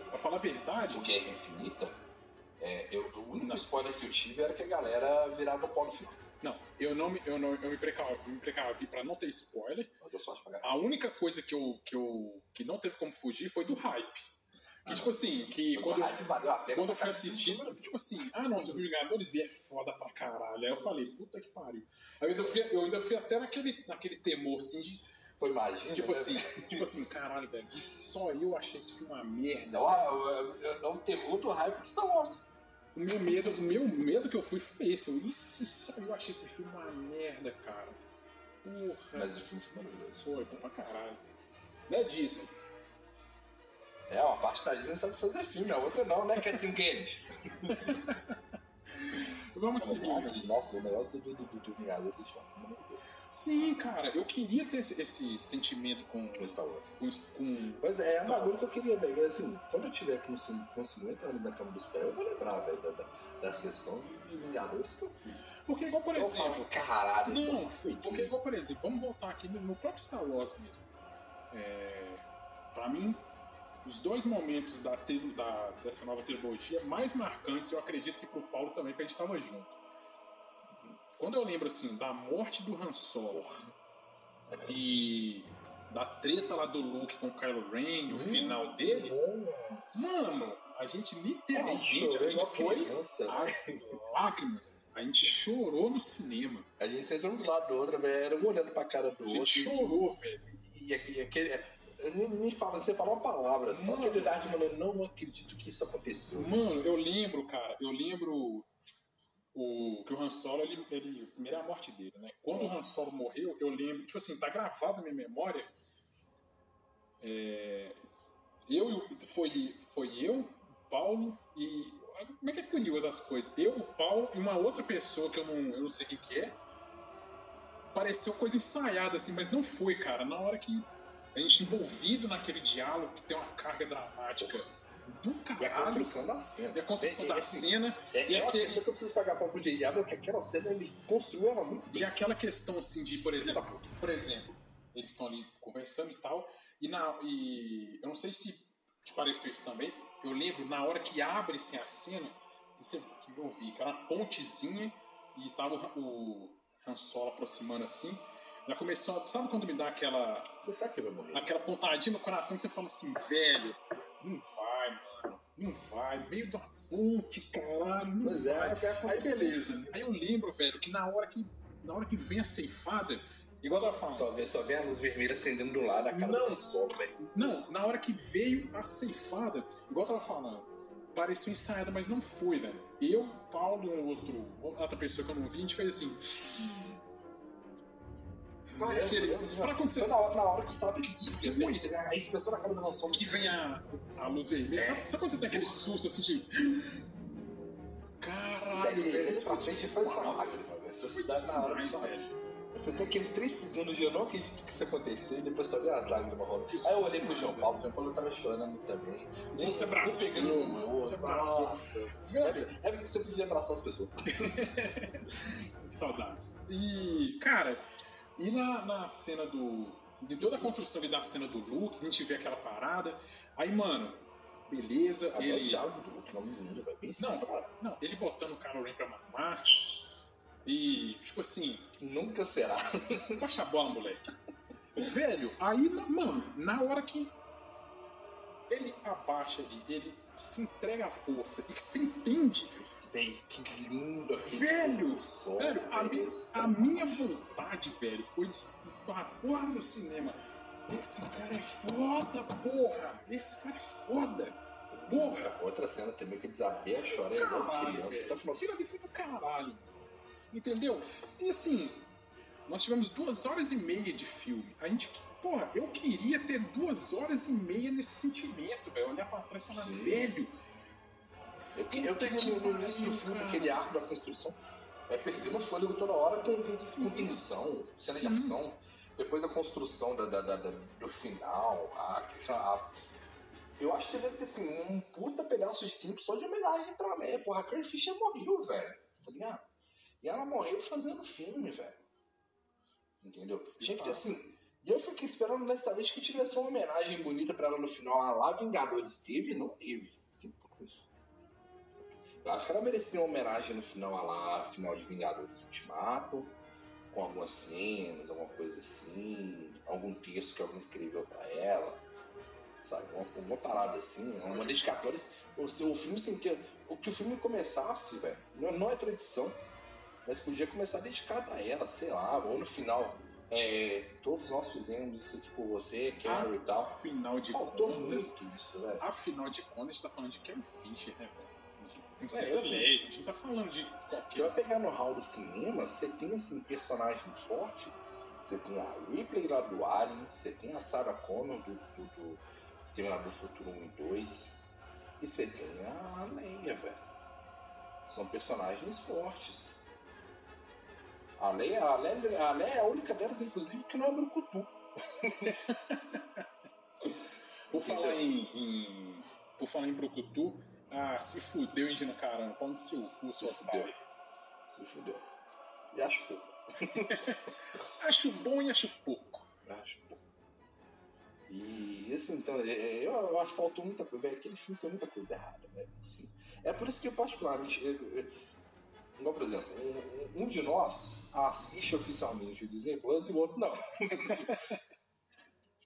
Pra falar a verdade. O Guerra Infinita, é, eu, o único não. spoiler que eu tive era que a galera virava o pau no final. Não, eu não me, eu não, eu me precavi, me precavi pra não ter spoiler. a única coisa que eu, que eu que não teve como fugir foi do hype. Que, tipo assim, que quando, eu, quando eu fui assistir, tipo assim, ah não, se os Vingadores vier é foda pra caralho. Aí eu falei, puta que pariu. Aí eu ainda fui, eu ainda fui até naquele, naquele temor, assim, de. Foi imagina. Tipo né? assim, tipo assim, caralho, velho, e só eu achei esse filme uma merda. É, é, é o terror do hype de Star Wars. O meu medo, o meu medo que eu fui foi esse. Eu, isso, só eu achei esse filme uma merda, cara. Porra. Mas o filme foi maravilhoso. Foi, pra caralho. Não é Disney. É, uma parte da Disney sabe fazer filme, a outra não, né, Kathleen Kennedy? Vamos seguir. Nossa, o negócio do, do, do, do Vingador do maravilhoso. Sim, cara, eu queria ter esse, esse sentimento com, com Star Wars. Com, com pois é, é um bagulho que eu queria, velho. Assim, quando eu tiver com, com 50 anos na cama dos pés, eu vou lembrar, velho, da, da, da sessão de Vingadores que eu fui. Porque, igual, por exemplo. Eu falo, caralho, não, porque, igual, por exemplo, vamos voltar aqui no, no próprio Star Wars mesmo. É, pra mim, os dois momentos da, da, dessa nova trilogia mais marcantes, eu acredito que pro Paulo também, porque a gente estava junto. Quando eu lembro assim da morte do Han Solo e da treta lá do Luke com o Kylo Ren, o hum, final dele, mano, a gente literalmente a gente foi criança, as lágrimas. A gente chorou no cinema. A gente sentou um do lado do outro, velho, era um olhando pra cara do outro. A gente outro, chorou, velho. E, e aquele me fala, você fala uma palavra, só mano, aquele olhar de maneira, não acredito que isso aconteceu. Mano, eu lembro, cara, eu lembro o, que o Han Solo, ele, ele, primeiro é a morte dele, né? Quando o Han Solo morreu, eu lembro, tipo assim, tá gravado na minha memória. É, eu foi, foi eu, Paulo e. Como é que é que o curioso as coisas. Eu, o Paulo e uma outra pessoa que eu não, eu não sei quem que é, pareceu coisa ensaiada, assim, mas não foi, cara. Na hora que a gente envolvido naquele diálogo que tem uma carga dramática do caralho. E a construção da cena. E a construção É- da é assim, cena. É, e, é aquele- que eu preciso pagar pau pro J.J. Abrams, que aquela cena ele construiu ela muito e bem. aquela questão, assim, de, por exemplo, por exemplo, eles estão ali conversando e tal, e, na, e eu não sei se te pareceu isso também, eu lembro na hora que abre-se a cena, você- eu vi, que era uma pontezinha, e tava o, o Han Solo aproximando assim, já começou, a- sabe quando me dá aquela, Você sabe que vai morrer. aquela pontadinha no coração que você fala assim, velho, não vai, mano, não vai, meio da ponte, caralho, não Pois é, Aí beleza. Aí eu lembro, velho, que na hora que, na hora que vem a ceifada, igual eu tava falando, Só vê, só vê a luz vermelha acendendo do lado, a cara Não. do sol, velho. não, na hora que veio a ceifada, igual eu tava falando, parecia ensaiada, mas não foi, velho. Eu, Paulo e um outro, outra pessoa que eu não vi, a gente fez assim. Fala Meu aquele. Deus, Fala quando você. Foi na hora, na hora que sabe liga, velho. Você vê a expressão na cara do Lançom. que vem a, a luz vermelha. É. Sabe, sabe quando você tem aquele susto assim de. Caralho, Ele, velho. ele isso pra frente faz uma demais, lágrima, velho. Você dá na hora que sabe. Você tem aqueles três segundos de eu não acredito que isso aconteceu e depois só vê as lágrimas rolando. Aí eu olhei pro João Paulo, o João Paulo tava chorando também. Gente, você abraçou, pegando no mano, você abraçou. Nossa. Velho, É porque você podia abraçar as pessoas. Saudades. E, cara, e na, na cena do. De toda a construção ali da cena do Luke, a gente vê aquela parada. Aí, mano, beleza, o ele. diálogo do Luke, não me velho. Bem Não, cara. não, ele botando o Kylo Ren pra mamar. E, tipo assim, Nunca será. baixa a bola, moleque. Velho, aí, mano, na hora que ele abaixa ali, ele se entrega à força e que se entende, Véi, que lindo aquele Velho, sol, velho, a, mi- a minha vontade, velho, foi de porra, no cinema. Esse cara é foda, porra! Esse cara é foda! Porra! Outra cena também que eles abriam a chorar é igual criança. velho. Tá falando Aquilo ali foi do caralho. Entendeu? E assim, nós tivemos duas horas e meia de filme. A gente, porra, eu queria ter duas horas e meia nesse sentimento, velho. Olhar pra trás e falar, velho. Eu, eu queria no, no início do filme, aquele arco da construção, é perdendo fôlego toda hora com, com, tensão, cena de ação. Depois a construção da, da- da- do final, a, a- eu acho que deve ter assim, um puta pedaço de tempo só de homenagem pra Leia. Porra, a Carrie Fisher morreu, velho. Tá ligado? E ela morreu fazendo filme, velho. Entendeu? Tinha que ter assim. E eu fiquei esperando honestamente que tivesse uma homenagem bonita pra ela no final. Ah, lá Vingadores teve? Não teve. Fiquei puto com isso. Eu acho que ela merecia uma homenagem no final a lá, final de Vingadores Ultimato, com algumas cenas, alguma coisa assim, algum texto que alguém escreveu pra ela, sabe? Uma, uma parada assim, uma dedicatória. O seu filme sem ter. O que o filme começasse, velho, não, não é tradição, mas podia começar dedicado a ela, sei lá, ou no final. é, todos nós fizemos isso aqui por você, Carrie e tal. Afinal de Faltou contas. muito isso, velho. Afinal de contas, a gente tá falando de Carrie Fisher, né, velho? Princesa É, eu. Leia, a gente não tá falando de Você qualquer. vai pegar no hall do cinema, você tem assim, personagem forte. Você tem a Ripley lá do Alien, você tem a Sarah Connor do, do, do Exterminador do Futuro 1 e 2. E você tem a Leia, velho. São personagens fortes. A Leia, a, Leia, a Leia é a única delas, inclusive, que não é brucutu. Por falar em, em- Por falar em Brucutu, ah, se fudeu, Indina Caramba, pau no seu cu, seu fudeu. otário. Se fudeu. E acho pouco. Acho bom e acho pouco. Acho pouco. E assim, então, é- é, eu, eu acho que faltou muita coisa. velho, Aquele filme tem muita coisa errada, velho. assim. É por isso que eu particularmente. Eu, eu, igual, por exemplo, um, um- de nós assiste oficialmente o Disney Plus e o outro não.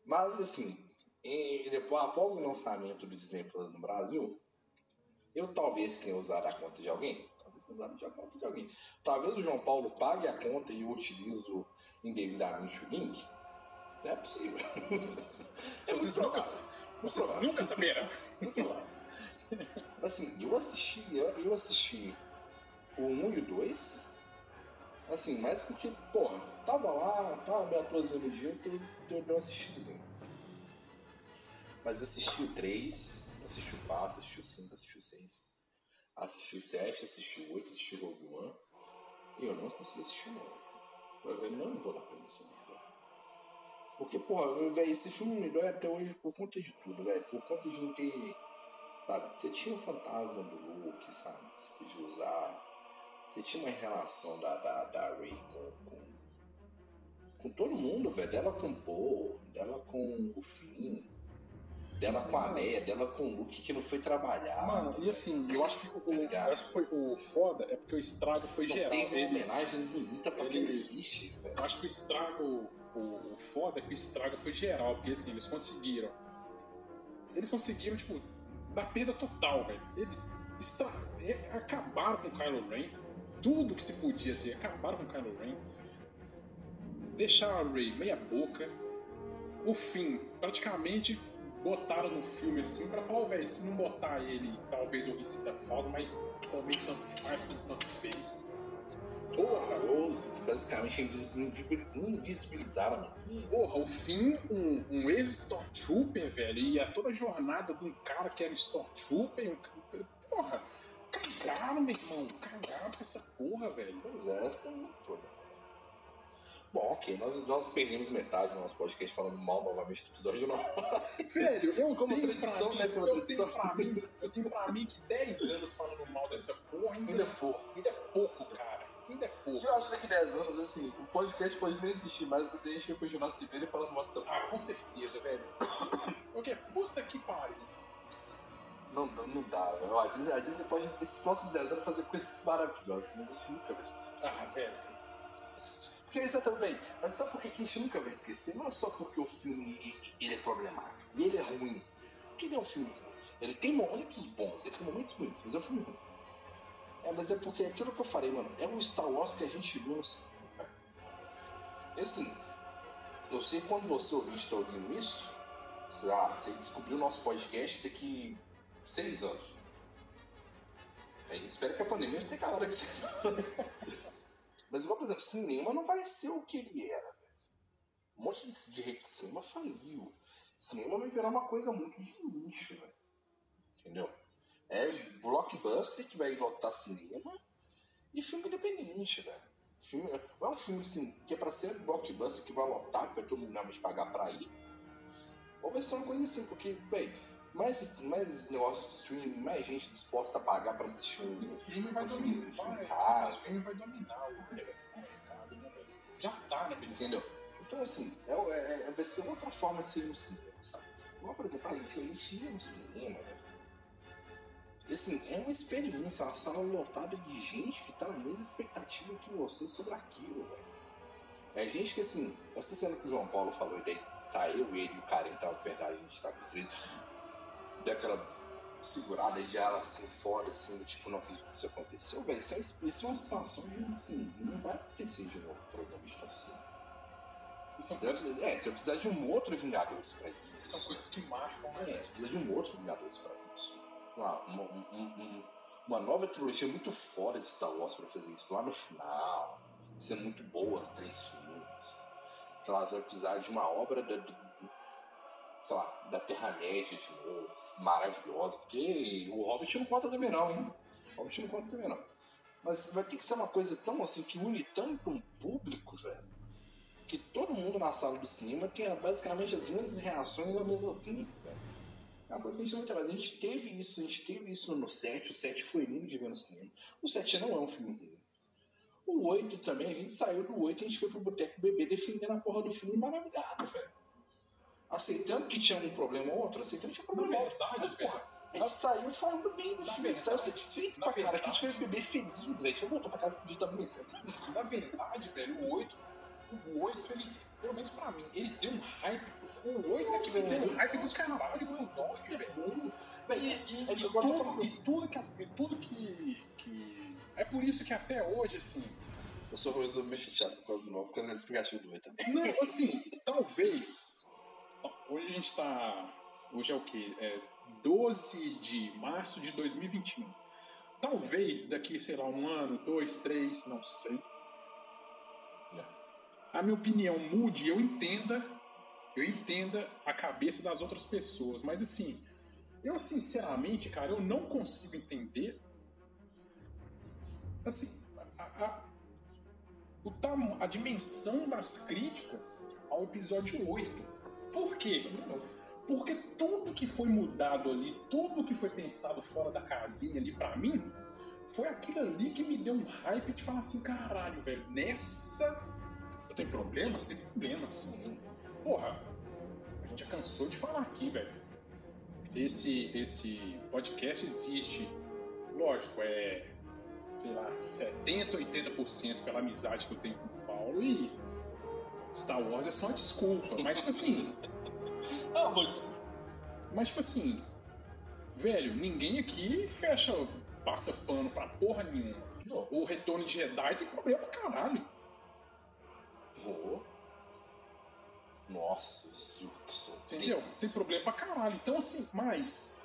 Mas assim, e depois, após o lançamento do Disney Plus no Brasil, eu talvez tenha usado a conta de alguém. Talvez tenha usado a conta de alguém. Talvez o João Paulo pague a conta e eu utilizo indevidamente o link. É possível. É Vocês nunca, vocês nunca saberão. Assim, eu assisti, eu, assisti o 1 e o 2. Assim, mais porque, porra, tava lá, tava meio atrasando o dia, eu, dei uma assistidazinha. Mas assisti o 3, assisti o 4, assisti o 5, assisti o 6. assisti o 7, assisti o 8, assisti o Rogue One. E eu não consegui assistir o 9. Eu não, vou dar pra essa merda. Porque, porra, velho, esse filme me dói até hoje por conta de tudo, velho. Por conta de não ter. Sabe, você tinha o fantasma do Luke, sabe? Você podia usar. Você tinha uma relação da, da, da Ray com, com, com todo mundo, velho. Dela com o Paul, dela com o Finn, dela com a Leia, dela com o Luke que não foi trabalhar. Mano, e assim, eu acho que o, Tá acho que foi o foda é porque o estrago foi não geral. teve uma Eles- homenagem bonita pra quem eles- existe, velho. Eu acho que o estrago, o, o foda é que o estrago foi geral, porque assim, eles conseguiram. Eles conseguiram, tipo, dar perda total, velho. Eles estra... acabaram com o Kylo Ren. Tudo que se podia ter, acabaram com o Kylo Ren. Deixaram a Rey meia boca. O fim, praticamente botaram no filme assim pra falar, ô velho, se não botar ele, talvez eu sinta falta, mas também tanto faz como tanto fez. Porra! Horroroso, basicamente invisibil- invisibilizaram. Porra, o fim, um, um ex-Stormtrooper, velho, e a toda a jornada de um cara que era Stormtrooper, um, porra, cagaram, meu irmão, cagaram com essa porra, velho. Pois é, fica muito problema. Bom, ok, nós, nós perdemos metade do nosso podcast falando mal novamente do episódio não. Velho, eu Como tenho tradição, pra né, mim, como eu tradição. tenho pra mim, eu tenho pra mim que 10 anos falando mal dessa porra ainda, Ainda pouco. ainda é pouco, cara, ainda é pouco. Eu acho que daqui 10 anos, assim, o podcast pode nem existir mais, mas a gente vai continuar se vendo e falando mal dessa Ah, com certeza, velho. Porque, puta que pariu. Não, não, não dá, velho. A Disney, a Disney pode, esses próximos 10 anos, fazer coisas maravilhosas, mas a gente nunca vai esquecer. Ah, velho. Porque exatamente, mas sabe por que a gente nunca vai esquecer? Não é só porque o filme ele, é problemático, e ele é ruim. Porque ele é um filme ruim. Ele tem momentos bons, ele tem momentos bonitos, mas é um filme ruim. É, mas é porque é aquilo que eu falei, mano, é o Star Wars que a gente viu. E assim, eu sei quando você ouvinte está ouvindo isso, sei lá, você descobriu o nosso podcast daqui seis anos. Aí, espero que a pandemia tenha acabado daqui seis anos. Mas igual, por exemplo, cinema não vai ser o que ele era, velho. Um monte de, de rede de cinema faliu. Cinema vai virar uma coisa muito de nicho, velho. Entendeu? É blockbuster que vai lotar cinema e filme independente, velho. Filme, é um filme assim, que é pra ser blockbuster que vai lotar, que vai todo mundo realmente pagar pra ir. Ou vai ser uma coisa assim, porque, velho, mais, mais negócio de streaming, mais gente disposta a pagar pra assistir um, O streaming vai um filme, um dominar. filme O streaming vai dominar o o mercado, né, velho? Já tá, né, velho? Entendeu? Então, assim, é, é- é- vai ser outra forma de ser no cinema, sabe? Igual, por exemplo, a gente, a gente ia no cinema, velho. E, assim, é uma experiência, uma sala lotada de gente que tá na mesma expectativa que você sobre aquilo, velho. É gente que, assim, essa cena que o João Paulo falou, e daí tá eu, ele e o Karen tava perto da gente, tá com os três, deu aquela segurada de ar assim, fora, assim, tipo, não acredito que isso aconteceu, velho. Isso é, isso é uma situação que, assim, não vai acontecer de novo. São Você vai coisas, precisar- É, você vai precisar de um outro Vingadores pra isso. são coisas que marcam, né? É, você precisa de um outro Vingadores pra isso. Uma, uma, um- um- uma nova trilogia muito fora de Star Wars pra fazer isso. Lá no final, ser muito boa, três filmes. Sei lá, você vai precisar de uma obra da, sei lá, da Terra-média de novo, maravilhosa. Porque o Hobbit não conta também não, hein? O Hobbit não conta também não. Mas vai ter que ser uma coisa tão assim, que une tanto um público, velho que todo mundo na sala do cinema tenha basicamente as mesmas reações ao mesmo tempo, velho. É uma coisa que a gente não tem mais. A gente teve isso, a gente teve isso no 7, o 7 foi lindo de ver no cinema. O 7 não é um filme ruim. O 8 também, a gente saiu do 8 e a gente foi pro Boteco Bebê defendendo a porra do filme maravilhado, velho. Aceitando que tinha um problema ou outro, aceitando que tinha Na problema ou outro. verdade, Mas, porra, a gente saiu falando bem do filme, saiu satisfeito pra cara, que a gente foi beber feliz, velho. A gente voltou pra casa de tamanho na verdade, velho, o 8, o 8, ele, pelo menos pra mim, ele deu um hype. O 8 é que deu um hype do caralho o 9, velho. E, e, É e eu tudo, e tudo que, e tudo que, que. É por isso que até hoje, assim. Eu sou resolvi me chateado por causa do novo, por causa da explicativa do 8 também. Não, assim, talvez. Hoje a gente tá. Hoje é o quê? É 12 de março de 2021. Talvez daqui, sei lá, um ano, dois, três, não sei. A minha opinião mude eu entenda. Eu entenda a cabeça das outras pessoas. Mas assim, eu sinceramente, cara, eu não consigo entender assim, a, a, o a dimensão das críticas ao episódio 8. Por quê? Porque tudo que foi mudado ali, tudo que foi pensado fora da casinha ali pra mim, foi aquilo ali que me deu um hype de falar assim, caralho, velho, nessa. Eu tenho problemas? Tem problemas. Porra, a gente já cansou de falar aqui, velho. Esse, esse podcast existe, lógico, é, sei lá, 70, 80% pela amizade que eu tenho com o Paulo e Star Wars é só uma desculpa. Mas, tipo assim. Ah, mas. Mas, tipo assim. Velho, ninguém aqui fecha. passa pano pra porra nenhuma. Não. O retorno de Jedi tem problema pra caralho. Pô. Nossa, isso Entendeu? Tem problema pra caralho. Então, assim, mas.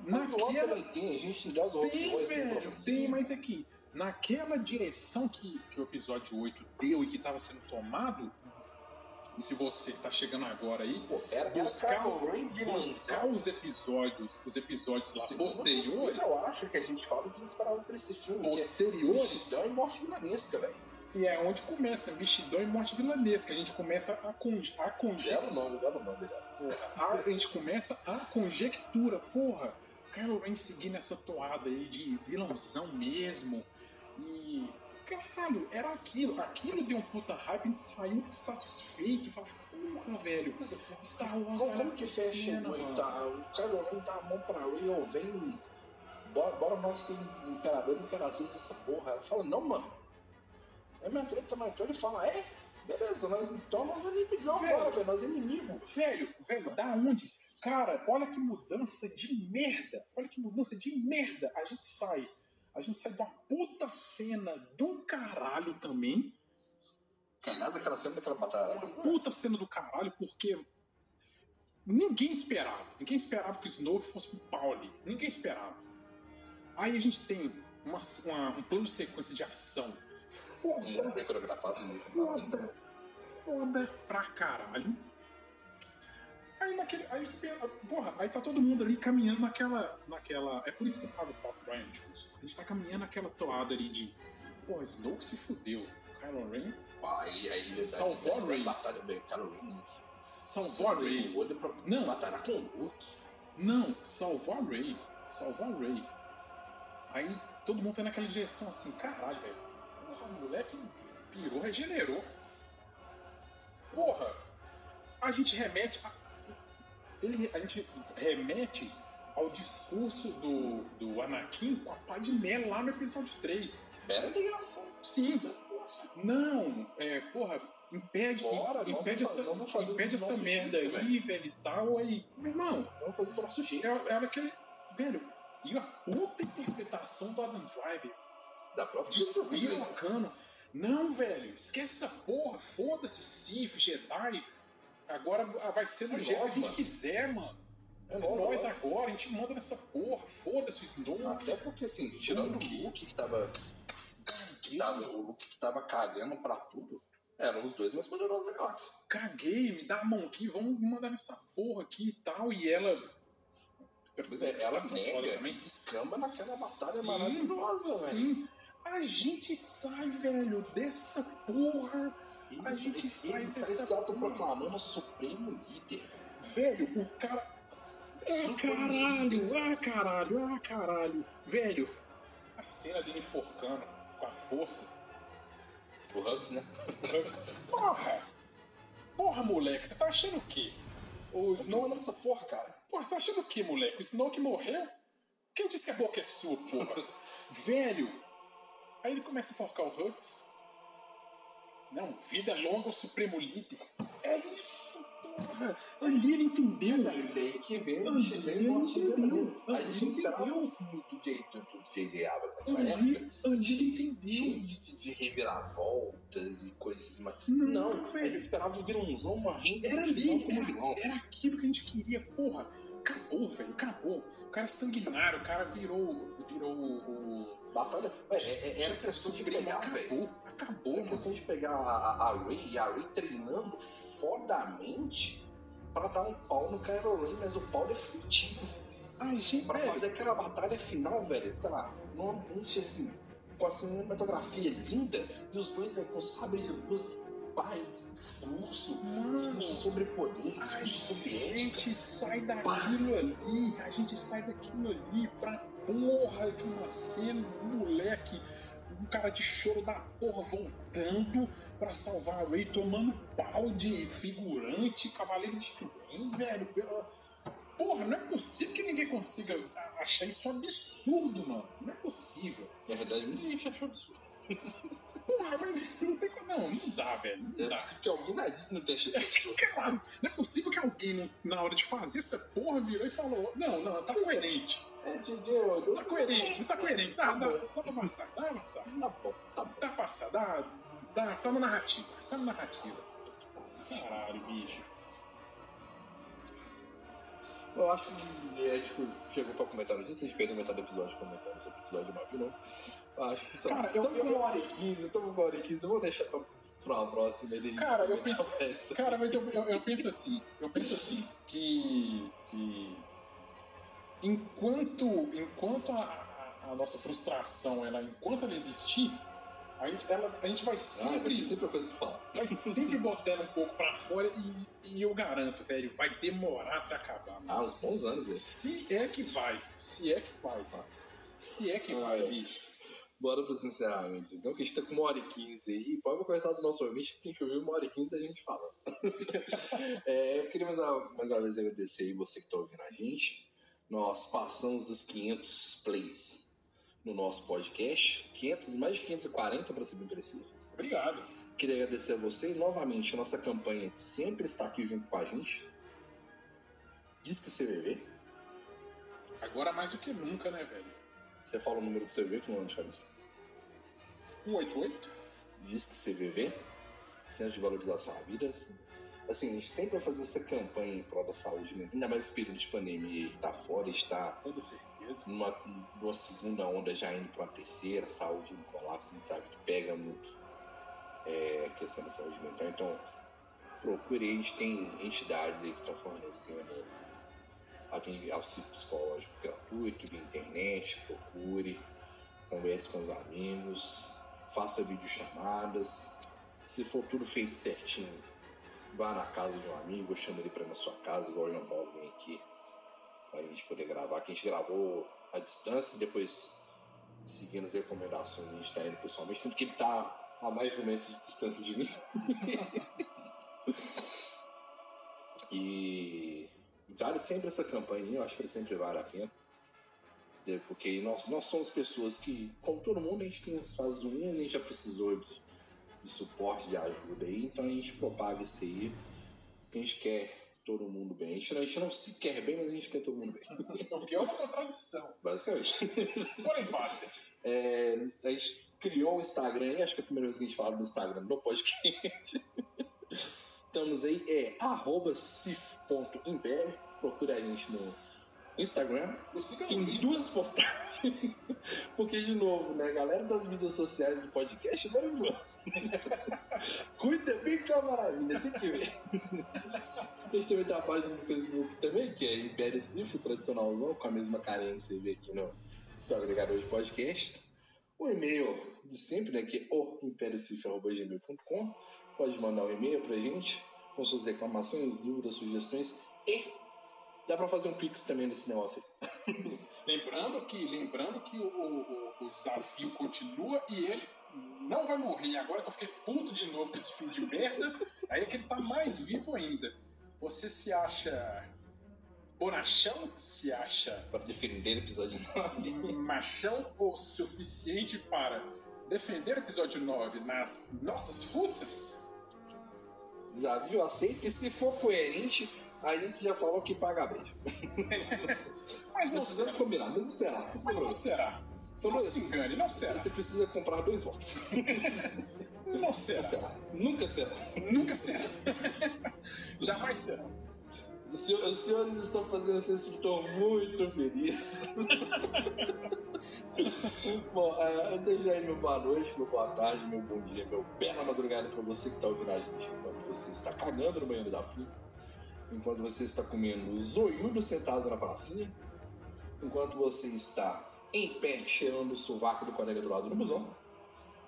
Naquela... Também tem, a gente já zoou Tem, velho, tem, mas é que naquela direção que, que o episódio 8 deu e que estava sendo tomado, e se você tá chegando agora aí, Pô, era buscar, Kylo Ren buscar os episódios, os episódios lá Segundo posteriores, terceiro, Eu acho que a gente fala que gente esperava pra esse filme. é posteriores, Mexidão e morte vilanesca, velho. e é onde começa Mexidão e Morte Vilanesca. A gente começa a, con a conjectura. Belo nome, belo nome, velho. A, a gente começa a conjectura, porra, Kylo Ren seguindo essa toada aí de vilãozão mesmo. E. Caralho, era aquilo. Aquilo deu um puta hype, a gente saiu satisfeito. Fala, porra, velho. Star Wars Como, como que a fecha pena, o tá, O Kylo dá a mão pra ou vem. Bora, bora nós ser imperador e imperatriz dessa porra. Ela fala, não, mano. É minha treta, mas então ele fala, é? Beleza, nós, então nós é inimigão agora, velho. Nós é inimigo. Velho, velho, da onde? Cara, olha que mudança de merda. Olha que mudança de merda. A gente sai. A gente sai de uma puta cena do caralho também. Aliás, aquela cena daquela batalha. puta cena do caralho, porque ninguém esperava. Ninguém esperava que o Snoke fosse pro Pauli. Ninguém esperava. Aí a gente tem uma, uma- um plano de sequência de ação foda, foda, foda pra caralho. Aí naquele. Aí, você porra, aí tá todo mundo ali caminhando naquela. naquela é por isso que eu falo Pop Ryan, tipo, a gente tá caminhando naquela toada ali de. Pô, Snoke se fudeu. Kylo Ren Aí, aí Salvou a Rey. batalha bem, Kylo Ren. salvou a Rey. Não. batalhar com Luke. Não, salvou a Ray. Salvou a Ray. Aí todo mundo tá naquela direção assim, caralho, velho. Porra, o moleque pirou, regenerou. Porra, a gente remete. A, ele, a gente remete ao discurso do, do Anakin com a Padmé lá no episódio 3. Era ligação. Sim, não, é, porra, impede, Bora, impede essa, fazer- impede essa merda jeito, aí, velho, e tal, aí, meu irmão, Vamos fazer do nosso jeito. era, era aquele. Velho, e a puta interpretação do Adam Driver Da própria despirocando. Não, velho, esquece essa porra, foda-se, Sith, Jedi. Agora vai ser do É jeito nós, que a gente mano. quiser, mano. É É nós, nós agora. a gente manda nessa porra, foda-se o Snoke. Até porque, assim, tirando o Luke que tava, que tava. O Luke que tava cagando pra tudo, eram os dois mais poderosos da galáxia. Caguei, me dá a mão aqui, vamos mandar nessa porra aqui e tal. E ela. Pois é, ela nega também. descamba naquela batalha Sim, maravilhosa, velho. Sim. A gente sai, velho, dessa porra. Ele, A gente ele sai sai dessa se autoproclamando o supremo líder. Velho, o cara. Ah, caralho, ah, caralho, ah, caralho. Velho, a cena dele enforcando com a força. O Hubs, né? Porra! Porra, moleque, você tá achando o quê? O Não Snoke. nessa porra, cara. Porra, você tá achando o quê, moleque? O Snoke morreu? Quem disse que a boca é sua, porra? Velho! Aí ele começa a enforcar o Hux. Não, vida longa ao Supremo Líder. É isso, porra! Ali ele entendeu. Daí, daí que vem o Ali Chile ele e o entendeu. A gente Ali esperava entendeu. filme do J.D. Abrams naquela Ali, ali Cheio entendeu. de, de, de reviravoltas e coisas mais. Não, Não, velho. esperava o vilãozão morrendo Era ali, como vilão. era aquilo que a gente queria, porra. Acabou, velho, acabou. O cara é sanguinário, o cara virou, virou o. Batalha. É, é, era questão de Supremo, pegar, velho. Acabou, Era mano. questão de pegar a, a, a Ray e a Ray treinando fodamente pra dar um pau no Kylo Ren, mas o pau definitivo. A gente, Pra velho, fazer aquela batalha final, velho, sei lá, num ambiente assim, com a cinematografia linda, e os dois com sabre de luz, pai, discurso, Mano, discurso sobre poder, a discurso sobre ética. gente sai daquilo ali, a gente sai daquilo ali pra porra de uma cena, um moleque, um cara de choro da porra voltando pra salvar a Ray, tomando pau de figurante, cavaleiro de trem, velho. pela- Porra, não é possível que ninguém consiga achar isso absurdo, mano. Não é possível. Na muita gente achou absurdo. Porra, mas não tem como. Não, não dá, velho. Não É dá. possível que alguém Disney não tenha achado absurdo. Claro, não é possível que alguém, não- na hora de fazer essa porra, virou e falou: Não, não, tá coerente. É? Tá coerente, tá coerente. Dá, dá, dá pra passar, dá pra passar. Tá bom, tá bom. Dá pra passar, dá, dá, tá na narrativa, tá na narrativa. Caralho, bicho. Eu acho que é, tipo, chegou pra comentar notícia, a gente perdeu metade do episódio comentando sobre o episódio 9 de novo. Eu acho que só. Cara, eu- Tamo eu- com uma hora e quinze, tamo com uma hora e quinze, eu vou deixar pra, pra uma próxima. Ele Cara, eu penso-. Cara, mas eu, eu, eu penso assim, eu penso assim, que. que enquanto, enquanto a, a- a nossa frustração, ela, enquanto ela existir, a gente, ela, a gente vai Ah, sempre. tem sempre coisa pra falar. vai sempre botando um pouco pra fora e, e eu garanto, velho, vai demorar até acabar. Ah, uns bons anos esse. Se é que vai, se é que vai, se é que vai, Ai. bicho. Bora pros encerramentos. Então, que a gente tá com uma hora e quinze aí. Pode cortar do nosso ouvinte que tem que ouvir uma hora e quinze da gente fala. É, eu queria mais uma, mais uma vez agradecer aí você que tá ouvindo a gente. Nós passamos dos 500 plays no nosso podcast. 500, mais de 540 para ser bem preciso. Obrigado. Queria agradecer a você e novamente a nossa campanha que sempre está aqui junto com a gente. Diz que CVV. Agora mais do que nunca, né, velho? Você fala o número do CVV que não é de cabeça. 188? Diz que CVV. Centro de Valorização à Vida. Assim, a gente sempre vai fazer essa campanha em prol da saúde, né? ainda mais esse período de pandemia que tá fora, está certeza. numa, numa segunda onda já indo para uma terceira, saúde no colapso, a gente sabe que pega muito é, a questão da saúde mental. Então, procure aí, a gente tem entidades aí que estão fornecendo auxílio psicológico gratuito via internet, procure, converse com os amigos, faça videochamadas. Se for tudo feito certinho, vá na casa de um amigo, chama ele para ir na sua casa, igual o João Paulo vem aqui pra gente poder gravar, que a gente gravou à distância e depois seguindo as recomendações a gente tá indo pessoalmente, tanto que ele tá a mais de um metro de distância de mim. e vale sempre essa campanha, eu acho que ele sempre vale a pena. Porque nós, nós somos pessoas que, como todo mundo, a gente tem as fases ruins, a gente já precisou de, de suporte, de ajuda aí, então a gente propaga isso aí, porque a gente quer todo mundo bem. A gente, não, a gente não se quer bem, mas a gente quer todo mundo bem, O que é uma contradição. basicamente. Porém, válida. É, a gente criou o Instagram, e acho que é a primeira vez que a gente fala do Instagram no podcast. Estamos aí, é arroba. Procure a gente no Instagram. Tem duas postagens. Porque, de novo, né, a galera das mídias sociais do podcast é maravilhoso. Cuida bem é uma maravilha, tem que ver. A gente também tem a página no Facebook também, que é Império Cif, tradicionalzão, com a mesma carinha que você vê aqui no seu agregador de podcasts. O e-mail de sempre, né, que é o impériocif.gmail.com. Pode mandar um e-mail pra gente com suas reclamações, dúvidas, sugestões e dá pra fazer um pix também nesse negócio aí. Lembrando que, lembrando que o, o- o desafio continua e ele não vai morrer. Agora que eu fiquei puto de novo com esse filme de merda, aí é que ele tá mais vivo ainda. Você se acha bonachão? Se acha Para defender o episódio 9. machão o suficiente para defender o episódio 9 nas nossas forças? Desafio aceito e se for coerente, a gente já falou que paga a brecha. Mas não será. combinar, mas não será. Mas não será. São Não dois. se engane, não será. Você precisa comprar dois votos. Não será. será. Nunca será. Nunca será. Jamais será. Os senhor- os senhores estão fazendo esse instrutor muito feliz. Bom, é, eu deixo aí meu boa noite, meu boa tarde, meu bom dia, meu bela madrugada pra você que está ouvindo a gente enquanto você está cagando no banheiro da fila, enquanto você está comendo zoiudo sentado na pracinha, enquanto você está em pé, cheirando o sovaco do colega do lado no busão,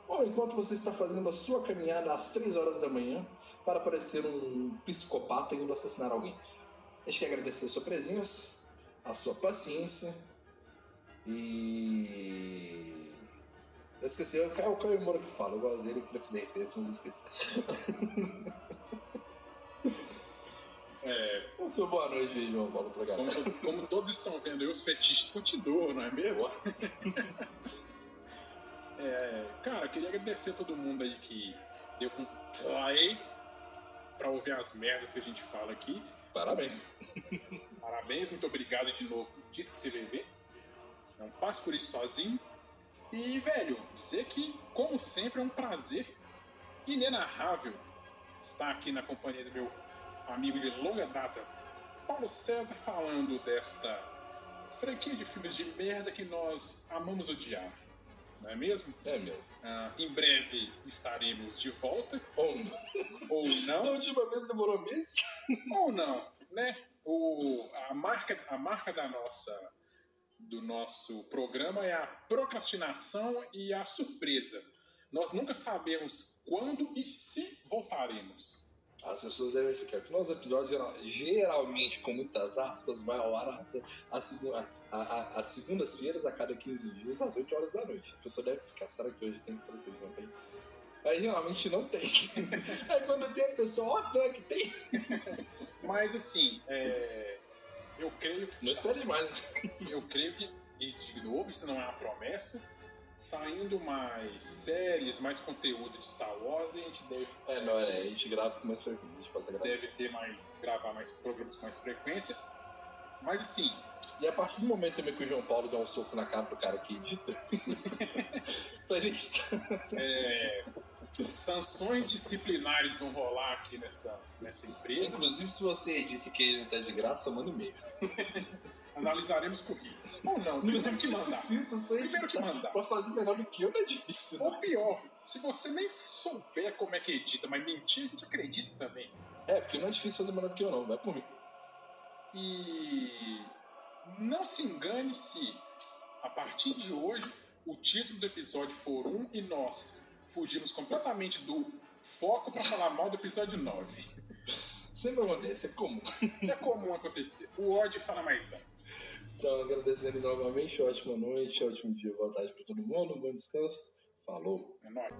ou enquanto você está fazendo a sua caminhada às 3 horas da manhã para parecer um psicopata indo assassinar alguém. Deixe que agradecer a sua presença, a sua paciência e. Eu esqueci, é Caio, o Caio Moura que fala, eu gosto dele, eu queria fazer referência, mas eu esqueci. É, seu boa noite, João Paulo, galera. como, como todos estão vendo, aí, os fetiches continuam, não é mesmo? É, cara, eu queria agradecer a todo mundo aí que deu com play pra ouvir as merdas que a gente fala aqui. Parabéns. Parabéns, muito obrigado de novo. Diz que CVV. Não passe por isso sozinho. E, velho, dizer que, como sempre, é um prazer inenarrável estar aqui na companhia do meu amigo de longa data, Paulo César, falando desta franquia de filmes de merda que nós amamos odiar. Não é mesmo? É mesmo. Ah, em breve estaremos de volta, Ou não. ou Na não. última vez demorou meses. ou não, né? O, a, marca, a marca da nossa, do nosso programa é a procrastinação e a surpresa. Nós nunca sabemos quando e se voltaremos. As pessoas devem ficar. Que nossos episódios, geral- geralmente, com muitas aspas, vai ao ar as segundas-feiras a cada 15 dias, às 8 horas da noite. A pessoa deve ficar. Será que hoje tem? Será que hoje não tem? Aí geralmente não tem. Aí quando tem a pessoa, ó, não é que tem. Mas assim, é, eu creio que. Não espere demais. Eu creio que, e de novo, isso não é uma promessa. Saindo mais séries, mais conteúdo de Star Wars, a gente deve É, não, é, a gente grava com mais frequência. A gente passa a gravar. deve ter mais gravar mais programas com mais frequência. Mas assim, E a partir do momento também que o João Paulo dá um soco na cara do cara que edita, pra gente. é, sanções disciplinares vão rolar aqui nessa, nessa empresa. Inclusive, se você edita e quer editar de graça, manda um e-mail. Analisaremos currículos. Ou não, primeiro que mandar. Precisa só Primeiro que mandar. Pra fazer melhor do que eu não é difícil. né? Ou pior, se você nem souber como é que edita, mas mentir, a gente acredita também. É, porque não é difícil fazer melhor do que eu não, vai por mim. E não se engane se a partir de hoje o título do episódio for um e nós fugimos completamente do foco para falar mal do episódio 9. Sempre acontece, é comum. É comum acontecer. O ódio fala mais alto. Então, agradecendo novamente, ótima noite, ótimo dia, boa tarde pra todo mundo, um bom descanso. Falou. É nóis.